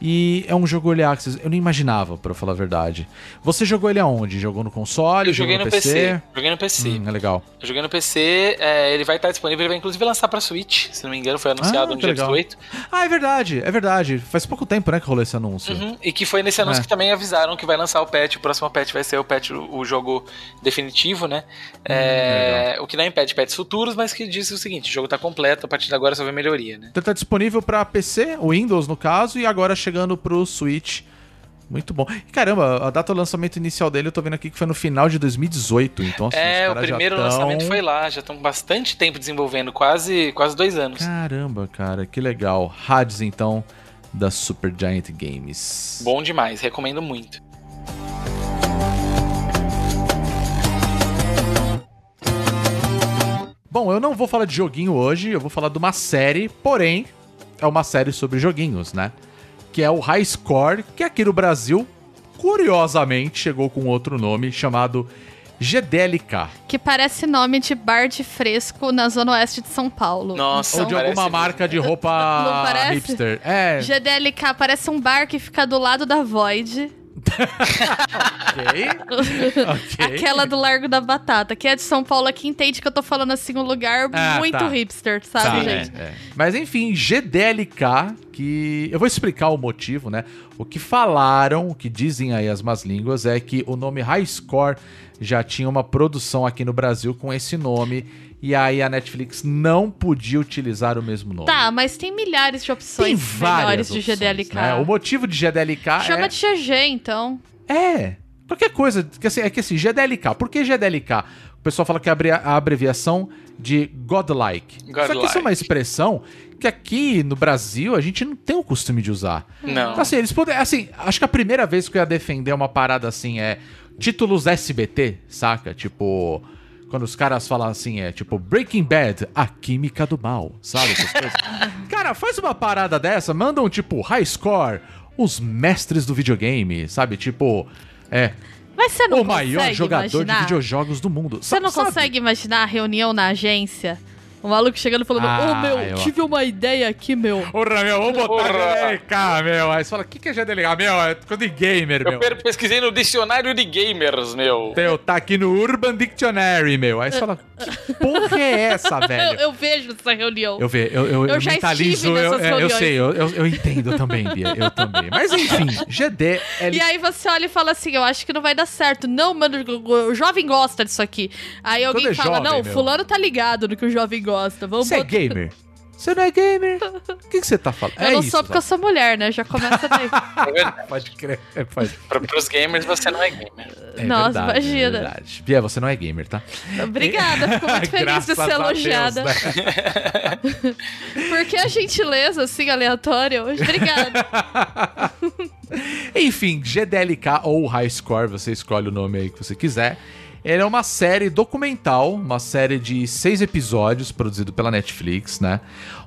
E é um jogo Early Access. Eu nem imaginava, pra falar a verdade. Você jogou ele aonde? Jogou no console? Eu joguei jogou no PC. Joguei no PC. Hum, é legal. Eu joguei no PC, é, ele vai estar disponível, ele vai inclusive lançar pra Switch, se não me engano, foi anunciado Ah, no dia legal. 18. Ah, é verdade, é verdade. Faz pouco tempo, né, que rolou esse anúncio. Uhum, E que foi nesse anúncio É. que também avisaram que vai lançar o patch, o próximo patch vai ser o patch, o jogo definitivo, né? É, o que não impede patches futuros, mas que diz o seguinte: o jogo tá completo, a partir de agora só vem melhoria, né? Então tá disponível pra PC, Windows no caso, e agora chegando pro Switch. Muito bom. E caramba, a data do lançamento inicial dele eu tô vendo aqui que foi no final de 2018. Então, assim, é, o primeiro tão- lançamento foi lá, já estão bastante tempo desenvolvendo, quase, quase dois anos. Caramba, cara, que legal. Hades, então, da Supergiant Games. Bom demais, recomendo muito. Bom, eu não vou falar de joguinho hoje, eu vou falar de uma série, porém, é uma série sobre joguinhos, né? Que é o High Score, que aqui no Brasil, curiosamente, chegou com outro nome chamado GDLK. Que parece nome de bar de fresco na zona oeste de São Paulo. Nossa, Ou de alguma mesmo. marca de roupa Não parece? hipster. É, GDLK parece um bar que fica do lado da Void. Ok. ok. Aquela do Largo da Batata. Quem é de São Paulo aqui entende que eu tô falando assim um lugar Ah, muito tá. hipster, sabe, Tá, gente? é, é. Mas enfim, GDLK, que eu vou explicar o motivo, né? O que falaram, o que dizem aí as más línguas, é que o nome High Score já tinha uma produção aqui no Brasil com esse nome. E aí a Netflix não podia utilizar o mesmo nome. Tá, mas tem milhares de Tem opções várias melhores de opções, GDLK. né? O motivo de GDLK Chama é... de GG, então. É. Qualquer coisa. Que assim, é que assim, GDLK. Por que GDLK? O pessoal fala que é a abreviação de Godlike. Só que isso é uma expressão que aqui no Brasil a gente não tem o costume de usar. Não. Então, assim, eles podem. Assim, acho que a primeira vez que eu ia defender uma parada assim é títulos SBT, saca? Tipo. Quando os caras falam assim, é tipo Breaking Bad, a química do mal, sabe? Essas coisas. Cara, faz uma parada dessa, manda um tipo High Score, os mestres do videogame, sabe? Tipo, é, Mas você não o maior jogador de imaginar? videojogos do mundo. Você não Sabe? consegue imaginar a reunião na agência? O maluco chegando e falando, ô Ah, meu, eu- tive uma ideia aqui, meu. Porra, meu, vamos botar Porra. GDLK, meu. Aí você fala, o que, que é GDLK? Meu, é coisa de gamer, Eu meu. per- pesquisei no dicionário de gamers, meu. Teu, tá aqui no Urban Dictionary, meu. Aí você fala, que porra é essa, Eu, velho? eu vejo essa reunião. Eu, ve, eu, eu, Eu já mentalizo, estive eu, nessas é, eu reuniões. sei, eu, eu, eu entendo também, Bia, eu também. Mas enfim, GDLK. E aí você olha e fala assim, eu acho que não vai dar certo. Não, mano, o jovem gosta disso aqui. Aí alguém é fala, jovem, não, meu. fulano tá ligado no que o jovem gosta. Vamos Você é botar- gamer? Você não é gamer? O que, que você tá falando? Eu é não isso, sou porque eu sou mulher, né? Já começa daí. É verdade. Pode crer, é, pode. Pra, pros gamers você não é gamer. É Nossa, verdade, é imagina. verdade. Bia, você não é gamer, tá? Obrigada, fico muito feliz de Graças ser a Deus, elogiada. né? Por que a gentileza, assim, aleatória hoje? Obrigada. Enfim, GDLK ou High Score, você escolhe o nome aí que você quiser. Ele é uma série documental, uma série de seis episódios, produzido pela Netflix, né?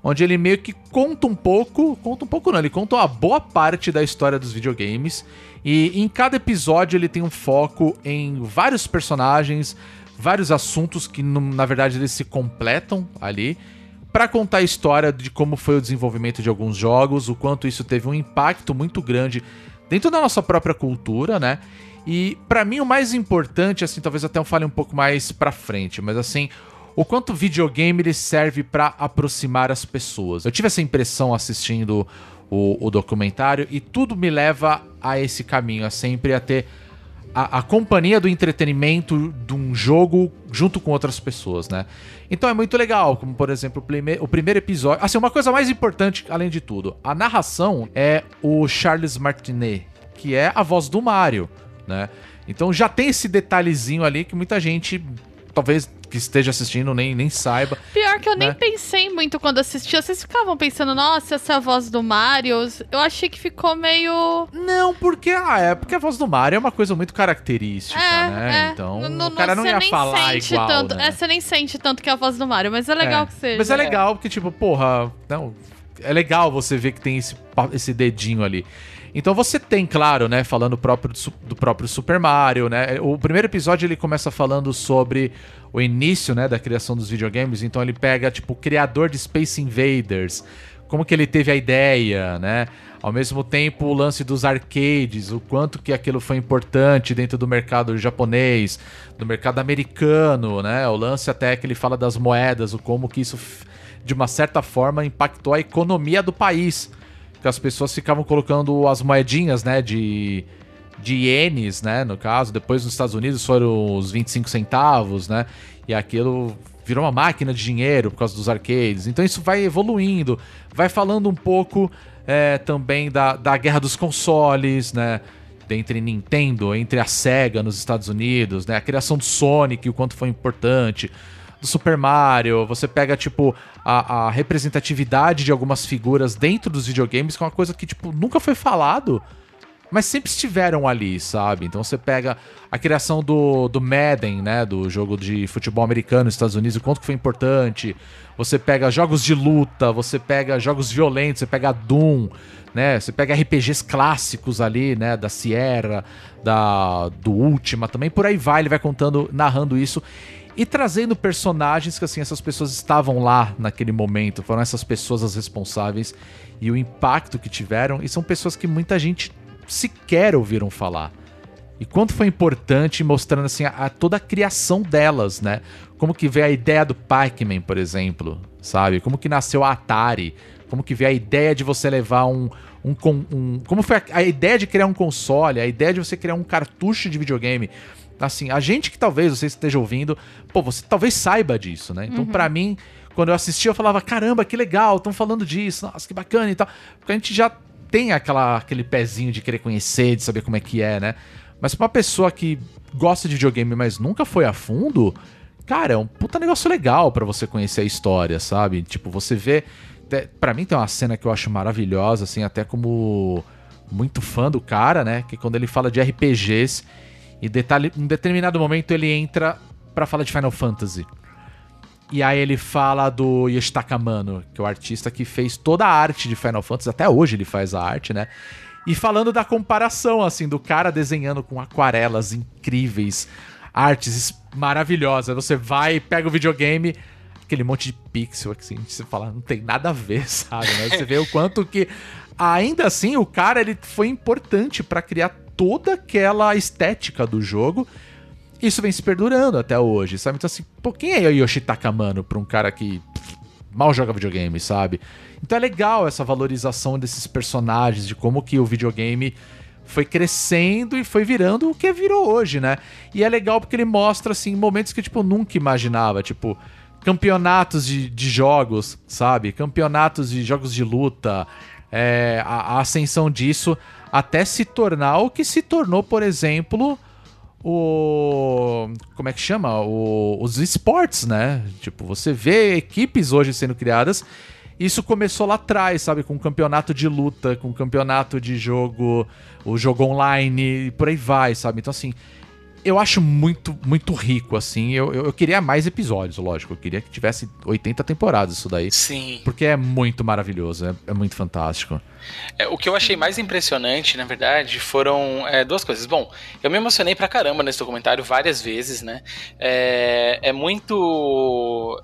Onde ele meio que conta um pouco, conta um pouco não, ele conta uma boa parte da história dos videogames. E em cada episódio ele tem um foco em vários personagens, vários assuntos que na verdade eles se completam ali. pra contar a história de como foi o desenvolvimento de alguns jogos, o quanto isso teve um impacto muito grande dentro da nossa própria cultura, né? E pra mim o mais importante, assim, talvez até eu fale um pouco mais pra frente, mas assim, o quanto o videogame ele serve pra aproximar as pessoas. Eu tive essa impressão assistindo o, o documentário e tudo me leva a esse caminho, a sempre a ter a, a companhia do entretenimento de um jogo junto com outras pessoas, né? Então é muito legal, como por exemplo o, prime o primeiro episódio. Assim, uma coisa mais importante, além de tudo, a narração é o Charles Martinet, que é a voz do Mario, né? Então já tem esse detalhezinho ali que muita gente, talvez que esteja assistindo, nem, nem saiba. Pior que eu nem né? pensei muito quando assistia. Vocês ficavam pensando, nossa, essa é a voz do Mario. Eu achei que ficou meio. Não, porque, ah, é porque a voz do Mario é uma coisa muito característica, É, né? é. Então, N- o cara não ia nem falar sente igual, tanto. né? É, você nem sente tanto que é a voz do Mario, mas é legal É. que seja. Mas é legal porque, tipo, porra, não, é legal você ver que tem esse, esse dedinho ali. Então você tem, claro, né, falando próprio do, próprio Super Mario, né? O primeiro episódio ele começa falando sobre o início, né, da criação dos videogames. Então ele pega, tipo, o criador de Space Invaders, como que ele teve a ideia, né? Ao mesmo tempo, o lance dos arcades, o quanto que aquilo foi importante dentro do mercado japonês, do mercado americano, né? O lance até que ele fala das moedas, o como que isso, de uma certa forma, impactou a economia do país. Que as pessoas ficavam colocando as moedinhas, né, de, de ienes, né, no caso. Depois nos Estados Unidos foram os 25 centavos, né? E aquilo virou uma máquina de dinheiro por causa dos arcades. Então isso vai evoluindo, vai falando um pouco é, também da, da guerra dos consoles, né? Entre Nintendo, entre a Sega nos Estados Unidos, né? A criação do Sonic, o quanto foi importante. Do Super Mario, você pega, tipo, a, a representatividade de algumas figuras dentro dos videogames, que é uma coisa que, tipo, nunca foi falado mas sempre estiveram ali, sabe? Então você pega a criação do, do Madden, né? Do jogo de futebol americano nos Estados Unidos, o quanto que foi importante. Você pega jogos de luta, você pega jogos violentos, você pega Doom, né? Você pega RPGs clássicos ali, né? Da Sierra, da, do Ultima também. Por aí vai, ele vai contando, narrando isso. E trazendo personagens que, assim, essas pessoas estavam lá naquele momento. Foram essas pessoas as responsáveis. E o impacto que tiveram. E são pessoas que muita gente sequer ouviram falar. E quanto foi importante mostrando assim a, a toda a criação delas, né? Como que veio a ideia do Pac-Man, por exemplo, sabe? Como que nasceu a Atari? Como que veio a ideia de você levar um, um, um como foi a, a ideia de criar um console, a ideia de você criar um cartucho de videogame? Assim, a gente que talvez você esteja ouvindo, pô, você talvez saiba disso, né? Então, pra mim, quando eu assistia, eu falava, caramba, que legal, estão falando disso, nossa, que bacana e tal. Porque a gente já tem aquela, aquele pezinho de querer conhecer, de saber como é que é, né? Mas pra uma pessoa que gosta de videogame, mas nunca foi a fundo, cara, é um puta negócio legal pra você conhecer a história, sabe? Tipo, você vê. Pra mim tem uma cena que eu acho maravilhosa, assim, até como muito fã do cara, né? Que quando ele fala de RPGs, e detalhe, em determinado momento ele entra pra falar de Final Fantasy. E aí ele fala do Yoshitaka Mano, que é o artista que fez toda a arte de Final Fantasy, até hoje ele faz a arte, né? E falando da comparação, assim, do cara desenhando com aquarelas incríveis, artes es- maravilhosas. Você vai, pega o videogame, aquele monte de pixel, assim, você fala, não tem nada a ver, sabe? Mas você vê o quanto que, ainda assim, o cara, ele foi importante pra criar toda aquela estética do jogo isso vem se perdurando até hoje, sabe? Então, assim, pô, quem é Yoshitaka Mano pra um cara que mal joga videogame, sabe? Então é legal essa valorização desses personagens, de como que o videogame foi crescendo e foi virando o que virou hoje, né? E é legal porque ele mostra, assim, momentos que, tipo, eu nunca imaginava, tipo, campeonatos de, de jogos, sabe? Campeonatos de jogos de luta, é, a, a ascensão disso até se tornar o que se tornou, por exemplo, o. Como é que chama? O, os esportes, né? Tipo, você vê equipes hoje sendo criadas. Isso começou lá atrás, sabe? Com campeonato de luta, com campeonato de jogo, o jogo online e por aí vai, sabe? Então, assim, eu acho muito, muito rico, assim. Eu, eu, eu queria mais episódios, lógico. Eu queria que tivesse 80 temporadas isso daí. Sim. Porque é muito maravilhoso, é, é muito fantástico. É, o que eu achei mais impressionante, na verdade, foram é, duas coisas. Bom, eu me emocionei pra caramba nesse documentário várias vezes, né? É, é muito.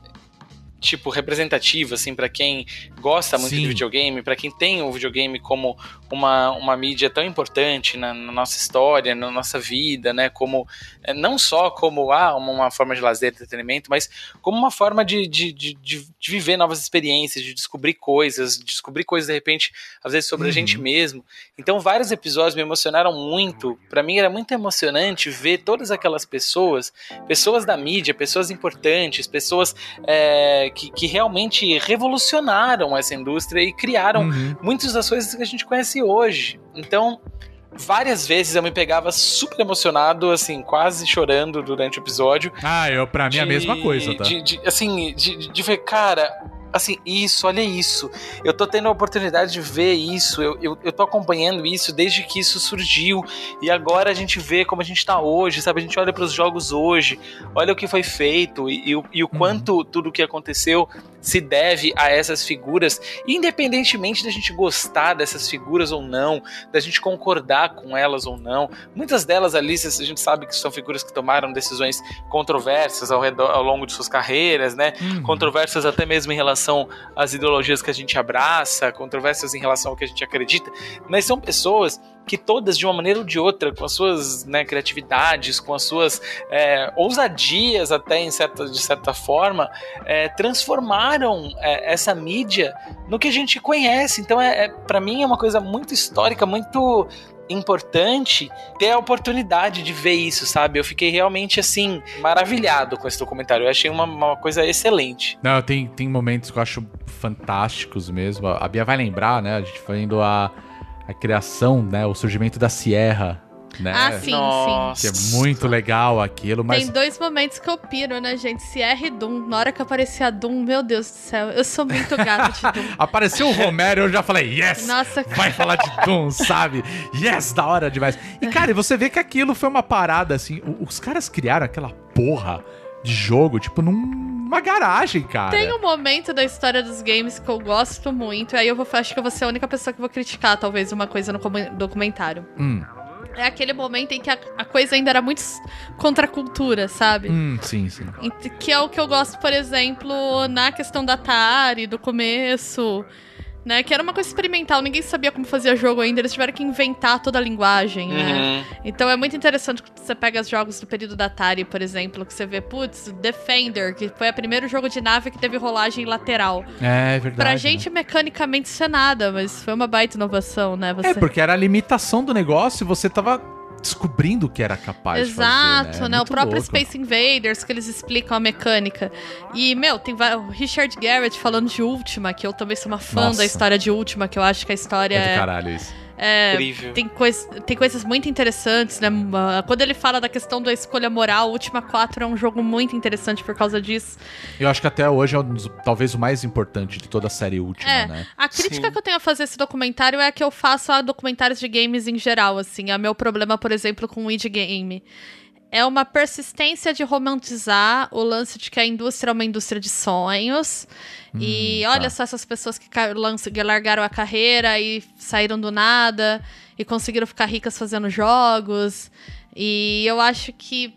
Tipo representativa assim para quem gosta muito Sim. de videogame, para quem tem o videogame como uma, uma mídia tão importante na, na nossa história, na nossa vida, né? Como é, não só como ah, uma, uma forma de lazer, entretenimento, mas como uma forma de, de, de, de- viver novas experiências, de descobrir coisas, de descobrir coisas de repente, às vezes sobre a gente mesmo. Então, vários episódios me emocionaram muito. Para mim era muito emocionante ver todas aquelas pessoas, pessoas da mídia, pessoas importantes, pessoas é, que, que realmente revolucionaram essa indústria e criaram Uhum. muitas das coisas que a gente conhece hoje. Então, várias vezes eu me pegava super emocionado, assim, quase chorando durante o episódio. Ah, eu, pra mim é a mesma coisa, tá? de- de- assim, de, de ver, cara, assim, isso, olha isso. Eu tô tendo a oportunidade de ver isso, eu, eu, eu tô acompanhando isso desde que isso surgiu. E agora a gente vê como a gente tá hoje, sabe? A gente olha pros jogos hoje, olha o que foi feito e, e o- e o quanto tudo o que aconteceu se deve a essas figuras, independentemente da gente gostar dessas figuras ou não, da gente concordar com elas ou não. Muitas delas ali, a gente sabe que são figuras que tomaram decisões controversas ao, redor, ao longo de suas carreiras, né? Uhum. Controversas até mesmo em relação às ideologias que a gente abraça, controvérsias em relação ao que a gente acredita, mas são pessoas que todas, de uma maneira ou de outra, com as suas né, criatividades, com as suas é, ousadias até em certa, de certa forma, é, transformaram é, essa mídia no que a gente conhece. Então, é, é para mim, é uma coisa muito histórica, muito importante ter a oportunidade de ver isso, sabe? Eu fiquei realmente assim maravilhado com esse documentário. Eu achei uma, uma coisa excelente. Não, tem, tem momentos que eu acho fantásticos mesmo. A Bia vai lembrar, né? A gente foi indo a, a criação, né? O surgimento da Sierra, né? Ah, sim, sim. Que é muito legal aquilo, mas. Tem dois momentos que eu piro, né, gente? Sierra e Doom. Na hora que aparecia Doom, meu Deus do céu, eu sou muito gata de Doom. Apareceu o Romero, eu já falei, yes! Nossa, Vai falar de Doom, sabe? Yes, da hora demais. E, cara, e você vê que aquilo foi uma parada, assim. Os caras criaram aquela porra de jogo, tipo, num- numa garagem, cara. Tem um momento da história dos games que eu gosto muito, e aí eu vou, acho que eu vou ser a única pessoa que vou criticar, talvez, uma coisa no documentário. Hum, É aquele momento em que a, a coisa ainda era muito s- contra a cultura, sabe? hum, sim, sim. Que é o que eu gosto, por exemplo, na questão da Atari, do começo, né? Que era uma coisa experimental, ninguém sabia como fazia jogo ainda, eles tiveram que inventar toda a linguagem, né? Uhum. Então é muito interessante quando você pega os jogos do período da Atari, por exemplo, que você vê, putz, Defender, que foi o primeiro jogo de nave que teve rolagem lateral. É verdade. Pra né? gente, mecanicamente, isso é nada, mas foi uma baita inovação, né? Você... É, porque era a limitação do negócio e você tava descobrindo o que era capaz Exato, de fazer, né? O Muito próprio louco. Space Invaders, que eles explicam a mecânica. E, meu, tem o Richard Garrett falando de Ultima, que eu também sou uma fã Nossa. da história de Ultima, que eu acho que a história É do é. caralho isso. É- Incrível. tem, cois, tem coisas muito interessantes, né? Quando ele fala da questão da escolha moral, Ultima 4 é um jogo muito interessante por causa disso. Eu acho que até hoje é um dos- talvez o mais importante de toda a série última, É, né? a crítica Sim. que eu tenho a fazer esse documentário é a que eu faço a documentários de games em geral, assim. É meu problema, por exemplo, com o indie game. É uma persistência de romantizar o lance de que a indústria é uma indústria de sonhos. e tá. olha só essas pessoas que que largaram a carreira e saíram do nada e conseguiram ficar ricas fazendo jogos. E eu acho que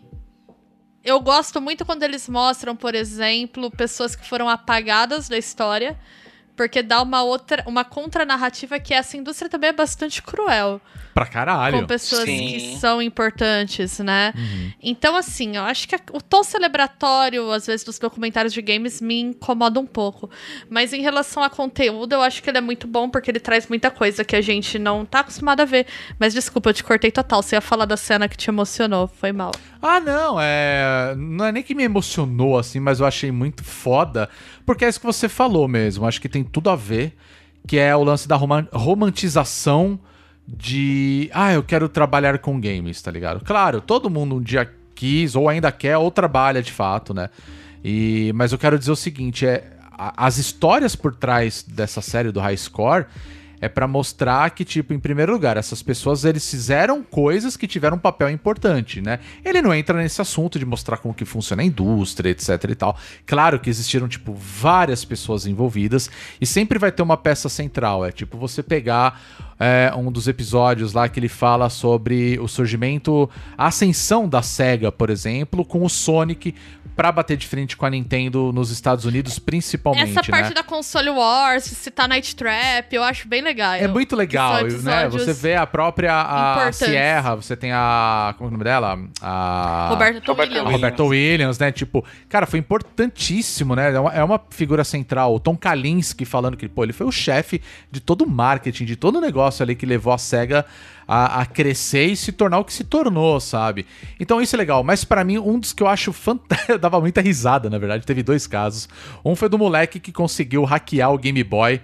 eu gosto muito quando eles mostram, por exemplo, pessoas que foram apagadas da história, porque dá uma outra, uma contranarrativa que essa indústria também é bastante cruel Pra caralho. com pessoas Sim. que são importantes, né? Uhum. Então, assim, eu acho que a- o tom celebratório, às vezes, dos documentários de games me incomoda um pouco. Mas em relação a conteúdo, eu acho que ele é muito bom, porque ele traz muita coisa que a gente não tá acostumado a ver. Mas desculpa, eu te cortei total. Você ia falar da cena que te emocionou. Foi mal. Ah, não, é. Não é nem que me emocionou assim, mas eu achei muito foda. Porque é isso que você falou mesmo. Acho que tem tudo a ver. Que é o lance da roman- romantização de. Ah, eu quero trabalhar com games, tá ligado? Claro, todo mundo um dia quis, ou ainda quer, ou trabalha de fato, né? E, mas eu quero dizer o seguinte: é, as histórias por trás dessa série do High Score é pra mostrar que, tipo, em primeiro lugar, essas pessoas eles fizeram coisas que tiveram um papel importante, né? Ele não entra nesse assunto de mostrar como que funciona a indústria, etc e tal. Claro que existiram, tipo, várias pessoas envolvidas e sempre vai ter uma peça central. É tipo você pegar é, um dos episódios lá que ele fala sobre o surgimento, a ascensão da SEGA, por exemplo, com o Sonic pra bater de frente com a Nintendo nos Estados Unidos, principalmente, Essa parte né? da console wars, citar Night Trap, eu acho bem legal. É muito legal, né? Você vê a própria a. Sierra, você tem a. Como é o nome dela? A. Roberto Roberto Williams. A Roberta Williams, né? Tipo, cara, foi importantíssimo, né? É uma, é uma figura central. O Tom Kalinske falando que, pô, ele foi o chefe de todo o marketing, de todo o negócio ali que levou a SEGA a, a crescer e se tornar o que se tornou, sabe? Então isso é legal. Mas pra mim, um dos que eu acho fantástico, dava muita risada, na verdade, teve dois casos. Um foi do moleque que conseguiu hackear o Game Boy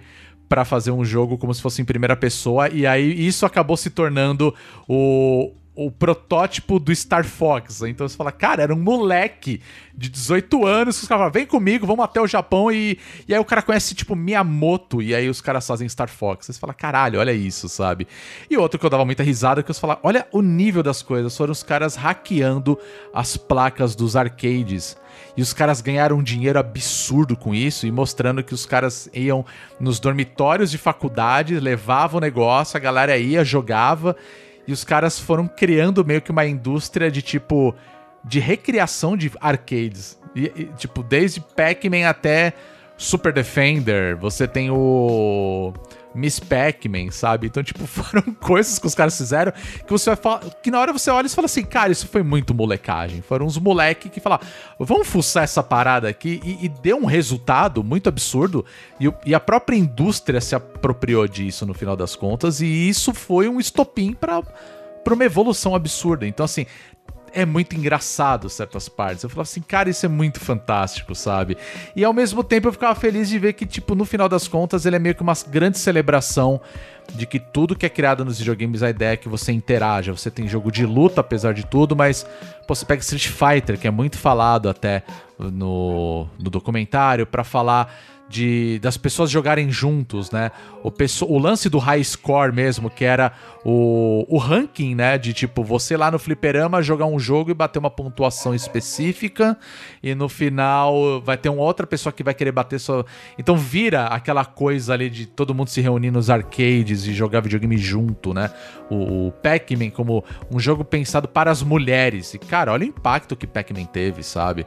pra fazer um jogo como se fosse em primeira pessoa, e aí isso acabou se tornando o, o protótipo do Star Fox. Então você fala, cara, era um moleque de 18 anos, que os caras falam, vem comigo, vamos até o Japão, e, e aí o cara conhece, tipo, Miyamoto, e aí os caras fazem Star Fox. Você fala, caralho, olha isso, sabe? E outro que eu dava muita risada, que eu falava, olha o nível das coisas, foram os caras hackeando as placas dos arcades. E os caras ganharam um dinheiro absurdo com isso e mostrando que os caras iam nos dormitórios de faculdade, levavam o negócio, a galera ia, jogava. E os caras foram criando meio que uma indústria de tipo. de recriação de arcades. E, e, tipo, desde Pac-Man até Super Defender, você tem o. Miss Pac-Man, sabe? Então, tipo, foram coisas que os caras fizeram que você vai falar. Que na hora você olha e fala assim, cara, isso foi muito molecagem. Foram uns moleque que falaram, vamos fuçar essa parada aqui e, e deu um resultado muito absurdo. E, e a própria indústria se apropriou disso no final das contas. E isso foi um estopim pra uma evolução absurda. Então, assim, é muito engraçado certas partes. Eu falava assim, cara, isso é muito fantástico, sabe? E ao mesmo tempo eu ficava feliz de ver que, tipo, no final das contas, ele é meio que uma grande celebração de que tudo que é criado nos videogames, a ideia é que você interaja. Você tem jogo de luta, apesar de tudo, mas pô, você pega Street Fighter, que é muito falado até no, no documentário, pra falar de das pessoas jogarem juntos, né? O, o lance do high score mesmo, que era o, o ranking, né? De tipo, você lá no fliperama jogar um jogo e bater uma pontuação específica, e no final vai ter uma outra pessoa que vai querer bater sua. Então vira aquela coisa ali de todo mundo se reunir nos arcades e jogar videogame junto, né? O, o Pac-Man como um jogo pensado para as mulheres. E, cara, olha o impacto que Pac-Man teve, sabe?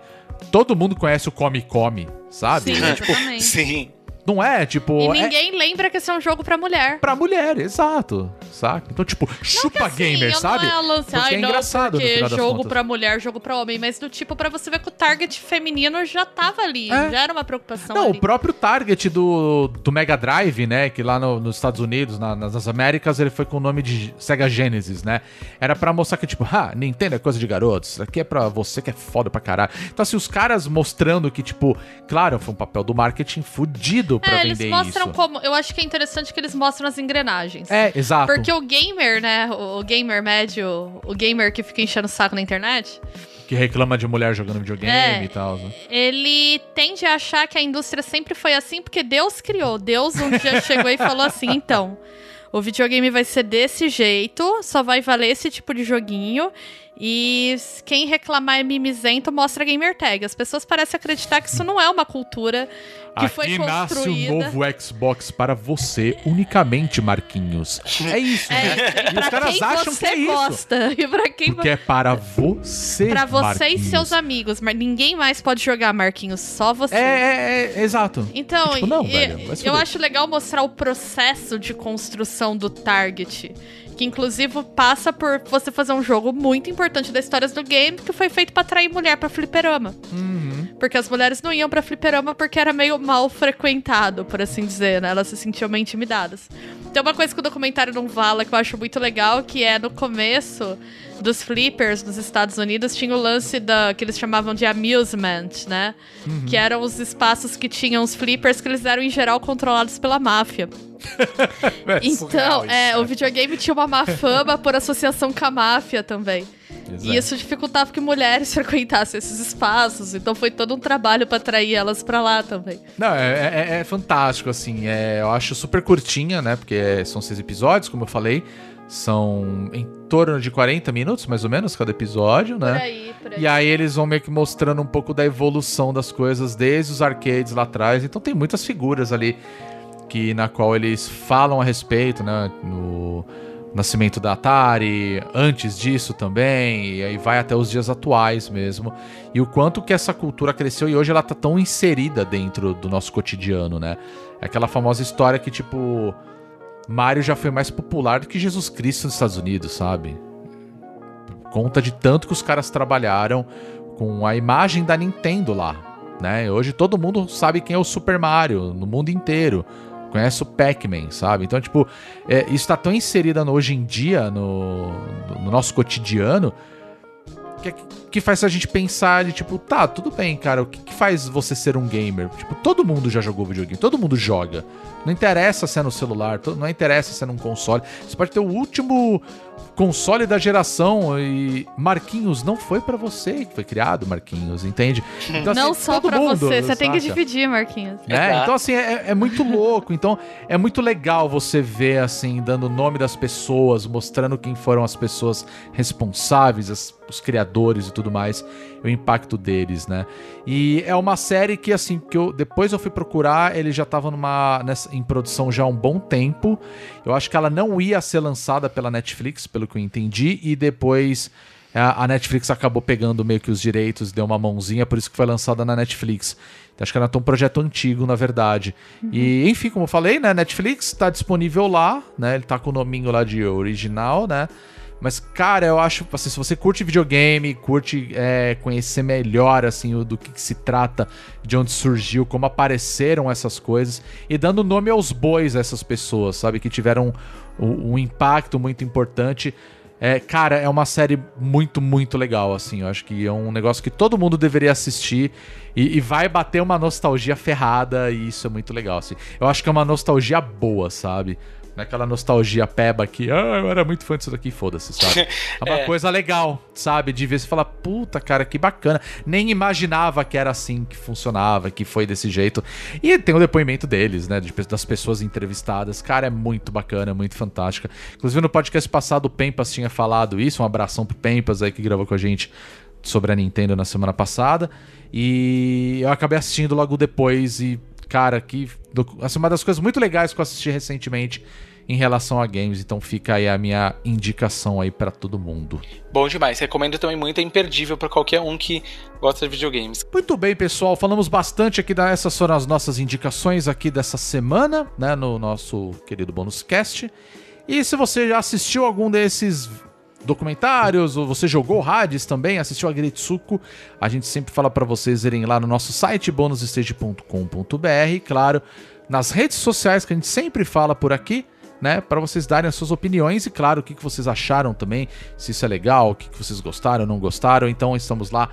Todo mundo conhece o Come Come, sabe? Sim, É, tipo. Sim. Não é, tipo. E é ninguém lembra que esse é um jogo pra mulher. pra mulher, exato. Saca? Então, tipo, chupa Assim, gamer, sabe? Não é lance, Porque ai, é não, engraçado porque jogo pra mulher, jogo pra homem, mas do tipo pra você ver que o target feminino já tava ali, É. já era uma preocupação Não, ali. o próprio target do, do Mega Drive, né? Que lá no- nos Estados Unidos, na- nas Américas, ele foi com o nome de Sega Genesis, né? Era pra mostrar que, tipo, ah, Nintendo é coisa de garotos. Isso aqui é pra você que é foda pra caralho. Então, assim, os caras mostrando que, tipo, claro, foi um papel do marketing fudido pra É, eles vender mostram isso. como. Eu acho que é interessante que eles mostram as engrenagens. É, exato. Porque o gamer, né? O gamer médio, o gamer que fica enchendo o saco na internet, Que reclama de mulher jogando videogame É. e tal. né? ele tende a achar que a indústria sempre foi assim porque Deus criou. Deus um dia chegou e falou assim: então, o videogame vai ser desse jeito, só vai valer esse tipo de joguinho. E quem reclamar é mimizento mostra gamer tag. As pessoas parecem acreditar que isso não é uma cultura que foi Aqui nasce o construída. novo Xbox para você, unicamente, Marquinhos. É isso, né? É, E os caras quem acham você que é isso. gosta. E pra quem Porque é para você, Pra você Marquinhos. e seus amigos, mas ninguém mais pode jogar, Marquinhos, só você. É, é, é, exato. Então, Tipo, não, e- velho, eu acho legal mostrar o processo de construção do target. Que inclusive passa por você fazer um jogo muito importante da história do game que foi feito pra atrair mulher pra fliperama. Uhum. Porque as mulheres não iam pra fliperama porque era meio mal frequentado, por assim dizer, né? Elas se sentiam meio intimidadas. Tem uma coisa que o documentário não fala que eu acho muito legal, que é no começo dos flippers nos Estados Unidos tinha o lance da que eles chamavam de amusement, né? Uhum. Que eram os espaços que tinham os flippers que eles eram em geral controlados pela máfia. É Então, é, né? o videogame tinha uma má fama por associação com a máfia também. Pois E é. isso dificultava que mulheres frequentassem esses espaços. Então foi todo um trabalho pra atrair elas pra lá também. Não, é, é- é fantástico, assim. É, eu acho super curtinha, né? Porque é- são seis episódios, como eu falei. São em torno de 40 minutos, mais ou menos, cada episódio, né? Por aí, por aí. E aí eles vão meio que mostrando um pouco da evolução das coisas desde os arcades lá atrás. Então tem muitas figuras ali que na qual eles falam a respeito, né? No nascimento da Atari, antes disso também, e aí vai até os dias atuais mesmo. E o quanto que essa cultura cresceu e hoje ela tá tão inserida dentro do nosso cotidiano, né? É aquela famosa história que, tipo, Mario já foi mais popular do que Jesus Cristo nos Estados Unidos, sabe? Conta de tanto que os caras trabalharam com a imagem da Nintendo lá, né? Hoje todo mundo sabe quem é o Super Mario no mundo inteiro. Conhece o Pac-Man, sabe? Então, tipo, é, isso tá tão inserida no- hoje em dia no, no nosso cotidiano que, que faz a gente pensar de tipo, tá, tudo bem, cara, o que, que faz você ser um gamer? Tipo, todo mundo já jogou videogame, todo mundo joga. Não interessa se é no celular, não interessa se é num console. Você pode ter o último console da geração e Marquinhos não foi pra você que foi criado, Marquinhos, entende? Então, Não assim, só mundo, você, você tem que saca? dividir, Marquinhos. Exato. Então, assim, é, é muito louco. Então, é muito legal você ver, assim, dando o nome das pessoas, mostrando quem foram as pessoas responsáveis, as- os criadores e tudo mais, o impacto deles, né? E é uma série que, assim, que eu depois eu fui procurar, ele já tava numa, nessa, em produção já há um bom tempo. Eu acho que ela não ia ser lançada pela Netflix, pelo que eu entendi, e depois a a Netflix acabou pegando meio que os direitos, deu uma mãozinha, por isso que foi lançada na Netflix. Então, acho que era um projeto antigo, na verdade. E, enfim, como eu falei, né? Netflix tá disponível lá, né? Ele tá com o nominho lá de original, né? Mas, cara, eu acho, assim, se você curte videogame, curte é, conhecer melhor, assim, do que, que se trata, de onde surgiu, como apareceram essas coisas, e dando nome aos bois a essas pessoas, sabe? Que tiveram um, um impacto muito importante. É, cara, é uma série muito, muito legal, assim. Eu acho que é um negócio que todo mundo deveria assistir e, e vai bater uma nostalgia ferrada, e isso é muito legal, assim. Eu acho que é uma nostalgia boa, sabe? Aquela nostalgia peba que, ah, eu era muito fã disso daqui, foda-se, sabe? É uma É. coisa legal, sabe? De ver você falar, puta, cara, que bacana. Nem imaginava que era assim que funcionava, que foi desse jeito. E tem o depoimento deles, né? de- das pessoas entrevistadas. Cara, é muito bacana, é muito fantástica. Inclusive, no podcast passado, o Pempas tinha falado isso. Um abração pro Pempas aí que gravou com a gente sobre a Nintendo na semana passada. E eu acabei assistindo logo depois e, cara, que assim, uma das coisas muito legais que eu assisti recentemente em relação a games, então fica aí a minha indicação aí pra todo mundo. Bom demais. Recomendo também muito, é imperdível pra qualquer um que gosta de videogames. Muito bem, pessoal, falamos bastante aqui, da, essas foram as nossas indicações aqui dessa semana, né, no nosso querido Bônus Cast. E se você já assistiu algum desses documentários, ou você jogou Hades também, assistiu a Gretsuko, a gente sempre fala pra vocês irem lá no nosso site bonusstage.com.br, claro, nas redes sociais que a gente sempre fala por aqui, né, para vocês darem as suas opiniões e claro, o que, que vocês acharam também, se isso é legal, o que, que vocês gostaram, não gostaram. Então estamos lá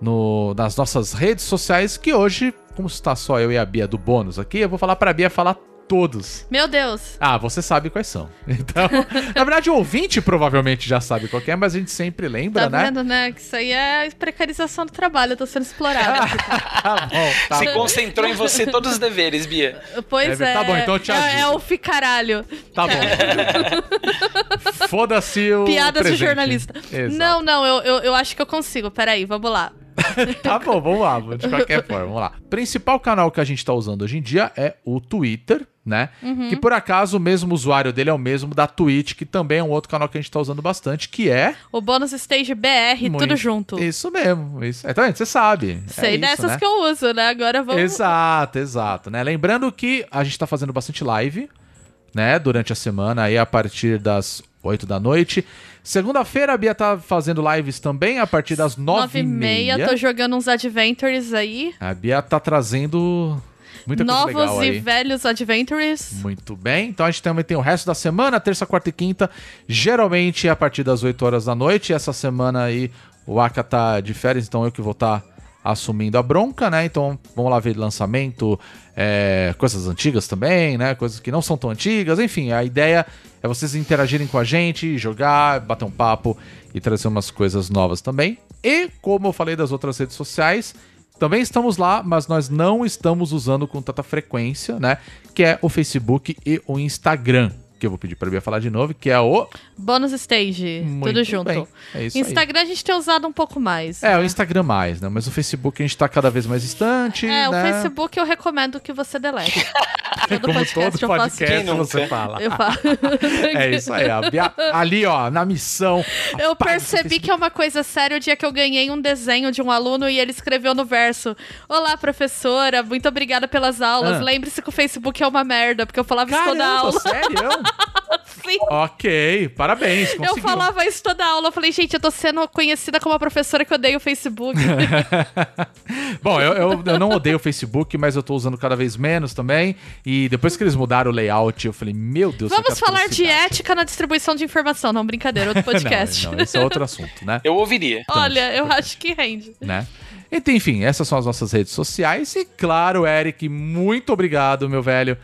no- nas nossas redes sociais, que hoje, como está só eu e a Bia do bônus aqui, eu vou falar pra Bia falar todos. Meu Deus. Ah, você sabe quais são. Então, na verdade, o ouvinte provavelmente já sabe qual que é, mas a gente sempre lembra, Tá né? vendo, né? Que isso aí é precarização do trabalho. Eu tô sendo explorada. Tá bom, tá Se bom. concentrou em você todos os deveres, Bia. pois É, é. tá bom, então eu te é, ajudo. é o ficaralho. Tá bom. Foda-se o Piadas de presente. jornalista. Exato. Não, não, eu, eu, eu acho que eu consigo. Peraí, vamos lá. Tá bom, vamos lá, de qualquer forma, vamos lá. Principal canal que a gente tá usando hoje em dia é o Twitter, né? Uhum. Que por acaso o mesmo usuário dele é o mesmo da Twitch, que também é um outro canal que a gente tá usando bastante, que é. O bônus stage BR, Muito- tudo junto. Isso mesmo. Isso. É, tá vendo? Você sabe. É Sei isso, dessas né? que eu uso, né? Agora vamos. Exato, exato, né? Lembrando que a gente tá fazendo bastante live, né? Durante a semana, aí a partir das 8 da noite. Segunda-feira a Bia tá fazendo lives também a partir das 9 Nove e e meia, tô jogando uns adventures aí. A Bia tá trazendo muita coisa Novos legal e aí. velhos adventures. Muito bem. Então a gente também tem o resto da semana, terça, quarta e quinta, geralmente é a partir das 8 horas da noite. E essa semana aí o Aka tá de férias, então eu que vou estar assumindo a bronca, né? Então vamos lá ver lançamento, é, coisas antigas também, né? Coisas que não são tão antigas. Enfim, a ideia é vocês interagirem com a gente, jogar, bater um papo e trazer umas coisas novas também. E como eu falei das outras redes sociais, também estamos lá, mas nós não estamos usando com tanta frequência, né? Que é o Facebook e o Instagram. Que eu vou pedir pra Bia falar de novo, que é o. Bônus stage, Muito tudo junto. bem, é isso aí. Instagram a gente tem usado um pouco mais. É, o né? Instagram mais, né? Mas o Facebook a gente tá cada vez mais distante. É, o né? Facebook eu recomendo que você delete. Todo Como podcast todo eu faço podcast nunca? você fala. Eu falo. É isso aí, a Bia, ali, ó, na missão. Eu percebi que é uma coisa séria o dia que eu ganhei um desenho de um aluno e ele escreveu no verso: Olá, professora, muito obrigada pelas aulas. Ah. Lembre-se que o Facebook é uma merda, porque eu falava isso toda Caramba, aula. sério? Sim. ok, parabéns, Eu conseguiu. falava isso toda aula. Eu falei, gente, eu tô sendo conhecida como a professora que odeia o Facebook. Bom, eu, eu, eu não odeio o Facebook, mas eu tô usando cada vez menos também. E depois que eles mudaram o layout, eu falei, meu Deus Vamos falar de ética na distribuição de informação. Não, brincadeira, outro podcast. Não, não, esse é outro assunto, né? Eu ouviria. Olha, eu acho que rende. né? Então, enfim, essas são as nossas redes sociais. E claro, Eric, muito obrigado, meu velho,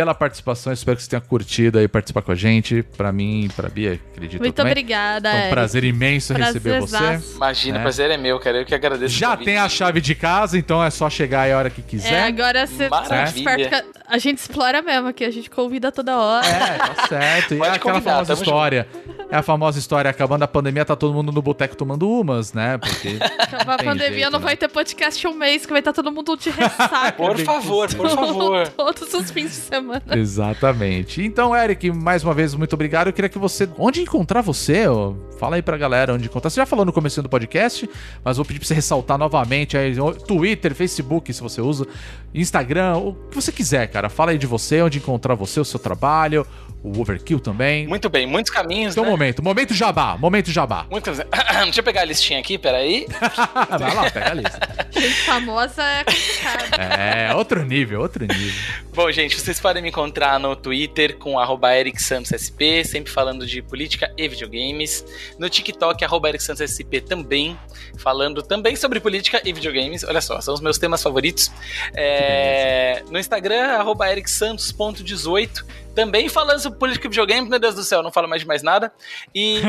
pela participação. Espero que você tenha curtido aí participar com a gente. Pra mim, pra Bia, acredito Muito também. obrigada. Foi um prazer imenso receber você. Imagina, É. o prazer é meu, cara. Eu que agradeço. Já tem a chave de casa, então é só chegar aí a hora que É, quiser. agora você tá Maravilha. a gente explora mesmo aqui, a gente convida toda hora. É, tá certo. E Pode é aquela convidar, famosa história. É a famosa história, acabando a pandemia, tá todo mundo no boteco tomando umas, né? Porque. Acabar a pandemia jeito, não né? vai ter podcast um mês, que vai estar todo mundo de ressaca. Por favor, por favor. Todos os fins de semana. Exatamente. Então, Eric, mais uma vez, muito obrigado. Eu queria que você. Onde encontrar você? ó? Fala aí pra galera onde encontrar. Você já falou no começo do podcast, mas vou pedir pra você ressaltar novamente aí. Twitter, Facebook, se você usa, Instagram, o que você quiser, cara. Fala aí de você, onde encontrar você, o seu trabalho, o Overkill também. Muito bem, muitos caminhos, Então, né? momento, momento jabá, momento jabá. Muitos... Deixa eu pegar a listinha aqui, peraí. Vai lá, pega a lista. Gente famosa é complicado. É, outro nível, outro nível. Bom, gente, vocês podem me encontrar no Twitter com arroba Eric Santos SP, sempre falando de política e videogames. No TikTok, arroba Eric Santos SP também, falando também sobre política e videogames. Olha só, são os meus temas favoritos. É, no Instagram, arroba ericsantos.18, também falando sobre política e videogames. Meu Deus do céu, não falo mais de mais nada. E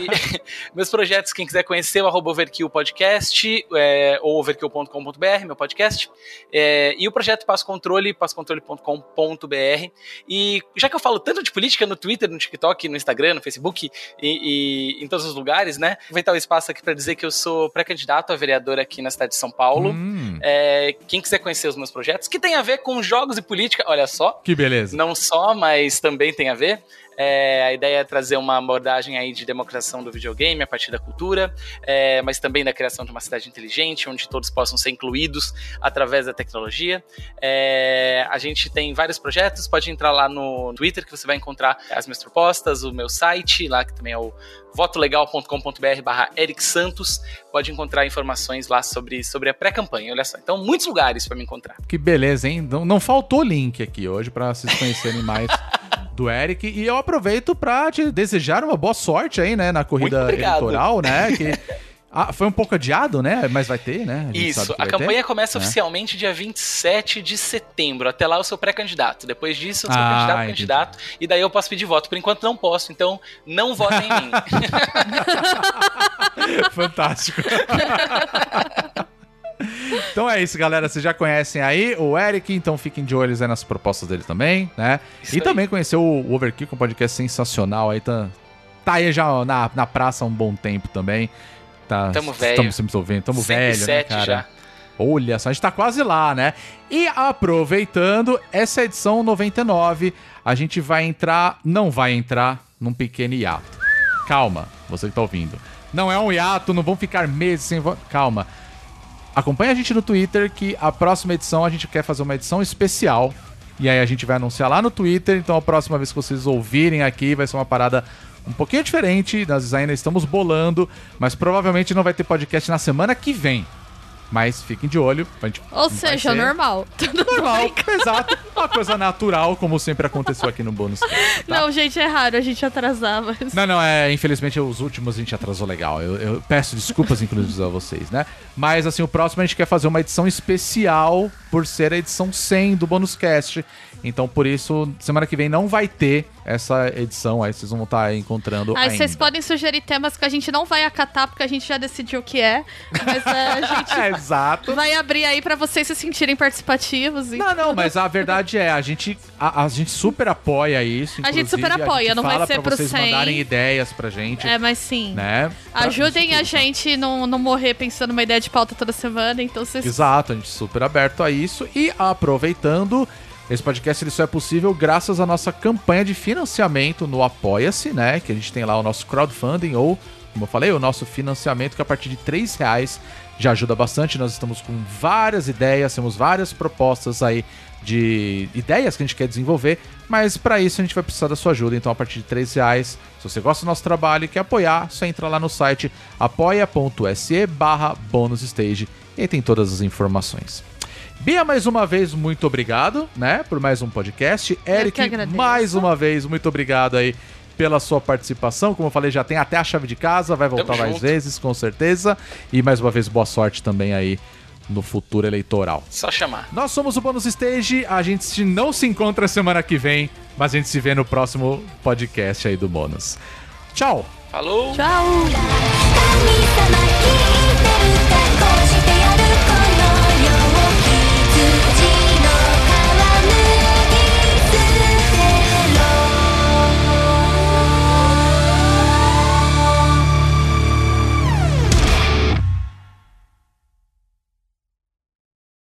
meus projetos, quem quiser conhecer, o arroba Overkill Podcast, é, ou overkill.com.br, meu podcast. É, e o projeto Passo Controle, passocontrole.com.br. E já que eu falo tanto de política no Twitter, no TikTok, no Instagram, no Facebook e, e em todos os lugares, né? Aproveitar o espaço aqui para dizer que eu sou pré-candidato a vereador aqui na cidade de São Paulo. Hum, É, quem quiser conhecer os meus projetos, que tem a ver com jogos e política, olha só. que beleza. Não só, mas também tem a ver. É, a ideia é trazer uma abordagem aí de democratização do videogame a partir da cultura, é, mas também da criação de uma cidade inteligente, onde todos possam ser incluídos através da tecnologia. É, a gente tem vários projetos, pode entrar lá no Twitter que você vai encontrar as minhas propostas, o meu site, lá que também é o votolegal.com.br barra Eric Santos, pode encontrar informações lá sobre, sobre a pré-campanha, olha só. Então, muitos lugares para me encontrar. Que beleza, hein? Não, não faltou link aqui hoje pra vocês conhecerem mais do Eric. E eu aproveito pra te desejar uma boa sorte aí, né? Na corrida eleitoral, né? Que ah, foi um pouco adiado, né? Mas vai ter, né? sabe Isso, a campanha ter. começa né? oficialmente dia 27 de setembro. Até lá eu sou pré-candidato. Depois disso eu sou Ah, candidato, entendi. candidato. E daí eu posso pedir voto. Por enquanto não posso, então não votem em mim. Fantástico. Então é isso, galera. Vocês já conhecem aí o Eric, então fiquem de olhos aí nas propostas dele também, né? Isso e aí. também conhecer o Overkill, que é um podcast sensacional aí, tá, tá aí já na, na praça há um bom tempo também. Tá, Tamo velho. Estamos sempre ouvindo, tamo velho, né, 107 cara? já. Olha só, a gente tá quase lá, né? E aproveitando, essa edição 99, a gente vai entrar, não vai entrar num pequeno hiato. Calma, você que tá ouvindo. Não é um hiato, não vão ficar meses sem. Calma. Acompanhe a gente no Twitter que a próxima edição a gente quer fazer uma edição especial. E aí a gente vai anunciar lá no Twitter. Então a próxima vez que vocês ouvirem aqui vai ser uma parada um pouquinho diferente. Nós ainda estamos bolando, mas provavelmente não vai ter podcast na semana que vem. Mas fiquem de olho. Ou seja, ser normal. normal, exato. Uma coisa natural, como sempre aconteceu aqui no bônus. Tá? Não, gente, é raro, a gente atrasava. Não, não, é, infelizmente os últimos a gente atrasou legal. Eu, eu peço desculpas, inclusive, a vocês, né? Mas, assim, o próximo a gente quer fazer uma edição especial por ser a edição 100 do Bônus Cast. Então, por isso, semana que vem não vai ter essa edição. Aí vocês vão estar encontrando Aí ainda. vocês podem sugerir temas que a gente não vai acatar, porque a gente já decidiu o que é. Mas é, a gente exato. vai abrir aí pra vocês se sentirem participativos. e Não, não, tudo. mas a verdade é, a gente, a, a gente super apoia isso. A gente super apoia, gente não vai ser pra pro vocês 100. mandarem ideias pra gente, É, mas sim. né? Ajudem a tudo. gente não, não morrer pensando numa ideia de pauta toda semana, então vocês. Exato, a gente super aberto a isso. E aproveitando, esse podcast ele só é possível graças à nossa campanha de financiamento no Apoia-se, né? Que a gente tem lá o nosso crowdfunding ou, como eu falei, o nosso financiamento que a partir de 3 reais já ajuda bastante. Nós estamos com várias ideias, temos várias propostas aí de ideias que a gente quer desenvolver, mas para isso a gente vai precisar da sua ajuda. Então, a partir de 3 reais, se você gosta do nosso trabalho e quer apoiar, só entra lá no site apoia.se barra e aí tem todas as informações. Bia, mais uma vez, muito obrigado, né? Por mais um podcast. Eric, mais uma vez, muito obrigado aí pela sua participação. Como eu falei, já tem até a chave de casa, vai voltar Tamo mais junto. vezes, com certeza. E mais uma vez, boa sorte também aí no futuro eleitoral. Só chamar. Nós somos o Bônus Stage, a gente não se encontra semana que vem, mas a gente se vê no próximo podcast aí do Bônus. Tchau! Falou! Tchau!